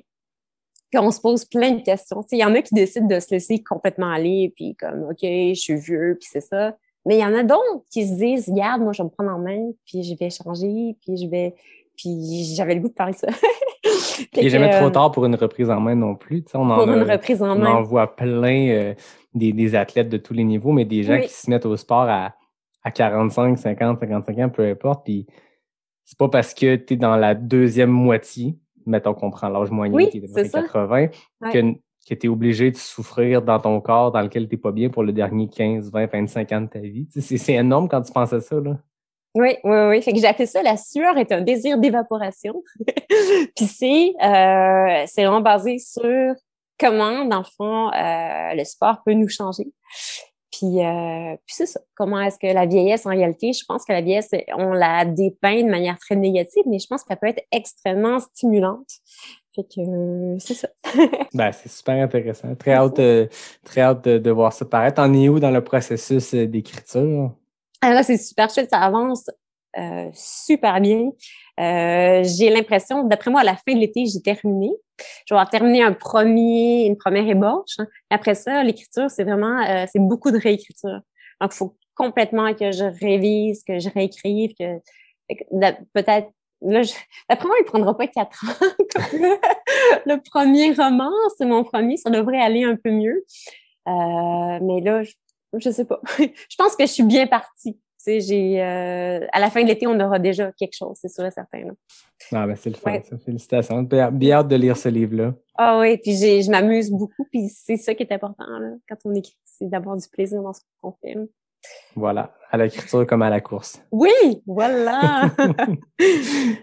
puis on se pose plein de questions. Il y en a qui décident de se laisser complètement aller, puis comme, OK, je suis vieux, puis c'est ça. Mais il y en a d'autres qui se disent, regarde, moi, je vais me prendre en main, puis je vais changer, puis je vais... Puis j'avais le goût de parler de ça. Il n'est jamais trop euh, tard pour une reprise en main non plus. On en Pour a- une reprise en on en main. voit plein euh, des, des athlètes de tous les niveaux, mais des gens Oui. qui se mettent au sport à, à 45, 50, 55 ans, peu importe. Puis c'est pas parce que tu es dans la deuxième moitié, mettons qu'on prend l'âge moyen Oui, qui est de c'est ça. 80, Ouais. que, que tu es obligé de souffrir dans ton corps dans lequel tu pas bien pour le dernier 15, 20, 25 ans de ta vie. C'est- énorme quand tu penses à ça. Là. Oui, oui, oui. Fait que j'ai appelé ça la sueur est un désir d'évaporation. puis c'est euh, c'est vraiment basé sur comment, dans le fond, euh, le sport peut nous changer. Puis, euh, puis c'est ça. Comment est-ce que la vieillesse, en réalité, je pense que la vieillesse, on la dépeint de manière très négative, mais je pense qu'elle peut être extrêmement stimulante. Fait que euh, c'est ça. Ben, c'est super intéressant. Très hâte, euh, très hâte de, de voir ça paraître. En est où dans le processus euh, d'écriture? Ah là, c'est super chouette, ça avance euh, super bien. Euh, j'ai l'impression, d'après moi, à la fin de l'été, j'ai terminé. Je vais avoir terminé un premier, une première ébauche. hein. Après ça, l'écriture, c'est vraiment, euh, c'est beaucoup de réécriture. Donc, il faut complètement que je révise, que je réécrive, que, peut-être, là, je- d'après moi, il prendra pas quatre ans. le premier roman, c'est mon premier, ça devrait aller un peu mieux. Euh, mais là, je, je sais pas. je pense que je suis bien partie. Tu sais, j'ai, euh, à la fin de l'été, on aura déjà quelque chose, c'est sûr et certain. Là. Ah, ben, c'est le fun, Ouais. ça. Félicitations. Bien, bien hâte de lire ce livre-là. Ah oui, puis je m'amuse beaucoup, puis c'est ça qui est important là, quand on écrit, c'est d'avoir du plaisir dans ce qu'on fait. Là. Voilà. À l'écriture comme à la course. Oui, voilà.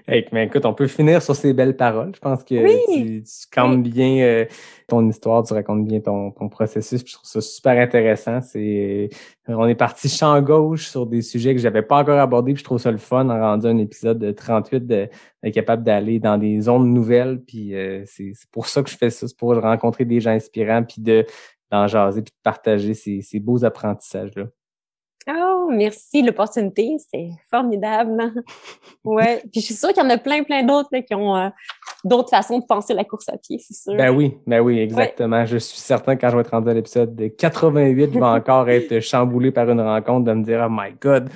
Hey, mais écoute, on peut finir sur ces belles paroles. Je pense que Oui. tu, tu cammes bien euh, ton histoire, tu racontes bien ton, ton processus. puis Je trouve ça super intéressant. C'est, on est parti champ gauche sur des sujets que j'avais pas encore abordés. Puis je trouve ça le fun en rendu un épisode de 38 de- d'être capable d'aller dans des zones nouvelles. Puis euh, c'est, c'est pour ça que je fais ça, c'est pour rencontrer des gens inspirants, puis de d'en jaser, puis de partager ces, ces beaux apprentissages là. Oh, merci l'opportunité, c'est formidable. Ouais, puis je suis sûre qu'il y en a plein, plein d'autres là, qui ont euh, d'autres façons de penser la course à pied, c'est sûr. Ben oui, ben oui, exactement. Je suis certain que quand je vais être rendu à l'épisode de 88, je vais encore être chamboulé par une rencontre de me dire Oh my God,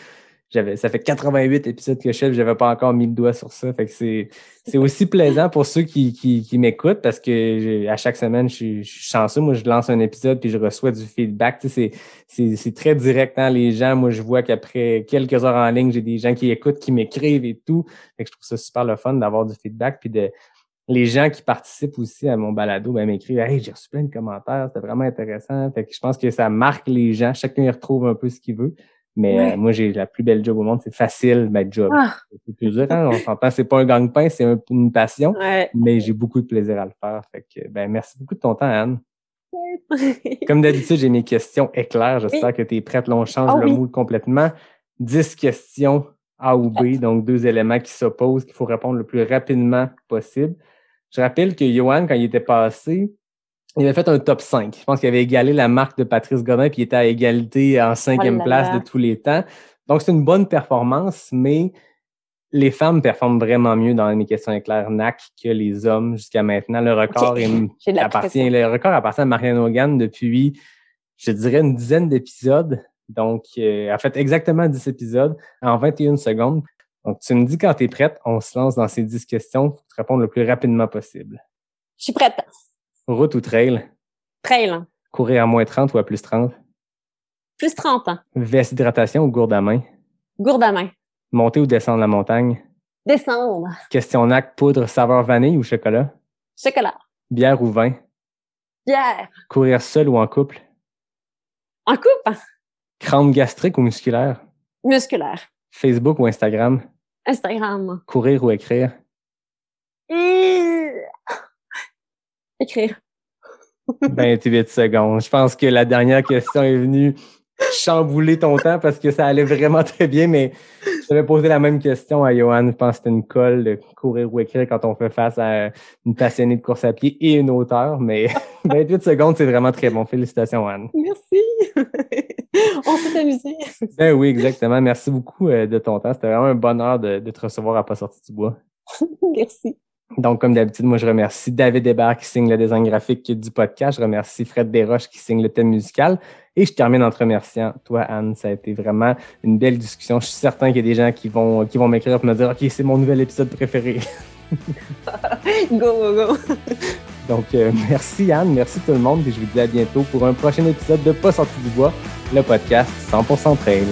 j'avais ça fait 88 épisodes que je fais, j'avais pas encore mis le doigt sur ça. Fait que c'est c'est aussi plaisant pour ceux qui, qui, qui m'écoutent parce que à chaque semaine, je suis, je suis chanceux. Moi, je lance un épisode puis je reçois du feedback. Tu sais, c'est, c'est, très direct dans les gens. Moi, je vois qu'après quelques heures en ligne, j'ai des gens qui écoutent, qui m'écrivent et tout. Fait que je trouve ça super le fun d'avoir du feedback puis de les gens qui participent aussi à mon balado ben, m'écrivent Hey, j'ai reçu plein de commentaires, c'était vraiment intéressant. Fait que je pense que ça marque les gens. Chacun y retrouve un peu ce qu'il veut. Mais Ouais. euh, moi, j'ai la plus belle job au monde, c'est facile, ma job. Ah, C'est plus dur, hein? On s'entend, c'est pas un gang-pain, c'est un- une passion, ouais. mais j'ai beaucoup de plaisir à le faire. Fait que, ben, merci beaucoup de ton temps, Anne. Comme d'habitude, j'ai mes questions éclairs. J'espère que tu es prête. Là, on change Ah le oui. mood complètement. 10 questions A ou B, donc deux éléments qui s'opposent, qu'il faut répondre le plus rapidement possible. Je rappelle que Johan, quand il était passé, il avait fait un top 5. Je pense qu'il avait égalé la marque de Patrice Godin, puis il était à égalité en cinquième Oh place de tous les temps. Donc, c'est une bonne performance, mais les femmes performent vraiment mieux dans mes questions éclairs NAC que les hommes jusqu'à maintenant. Le record est appartient, le record appartient à Marianne Hogan depuis, je dirais, une dizaine d'épisodes. Donc, euh, elle a fait exactement 10 épisodes en 21 secondes. Donc, tu me dis quand tu es prête, on se lance dans ces 10 questions pour te répondre le plus rapidement possible. Je suis prête. Route ou trail? Trail, hein. Courir à moins 30 ou à plus 30? plus 30 ans. Veste hydratation ou gourde à main? Gourde à main. Monter ou descendre la montagne? Descendre. Questionnaire poudre saveur vanille ou chocolat? Chocolat. Bière ou vin? Bière. Courir seul ou en couple? En coupe. Crampe gastrique ou musculaire? Musculaire. Facebook ou Instagram? Instagram. Courir ou écrire? Mmh. Écrire. 28 secondes. Je pense que la dernière question est venue chambouler ton temps parce que ça allait vraiment très bien, mais je t'avais posé la même question à Johan. Je pense que c'était une colle de courir ou écrire quand on fait face à une passionnée de course à pied et une auteure, mais 28 secondes, c'est vraiment très bon. Félicitations, Anne. Merci. On s'est amusé. Ben oui, exactement. Merci beaucoup euh, de ton temps. C'était vraiment un bonheur de, de te recevoir à Pas sorti du bois. Merci. Donc, comme d'habitude, moi, je remercie David Hébert qui signe le design graphique du podcast. Je remercie Fred Desroches qui signe le thème musical. Et je termine en te remerciant, toi, Anne. Ça a été vraiment une belle discussion. Je suis certain qu'il y a des gens qui vont, qui vont m'écrire pour me dire OK, c'est mon nouvel épisode préféré. Go, go, go. Donc, euh, merci, Anne. Merci tout le monde. Et je vous dis à bientôt pour un prochain épisode de Pas sorti du bois, le podcast 100% trail.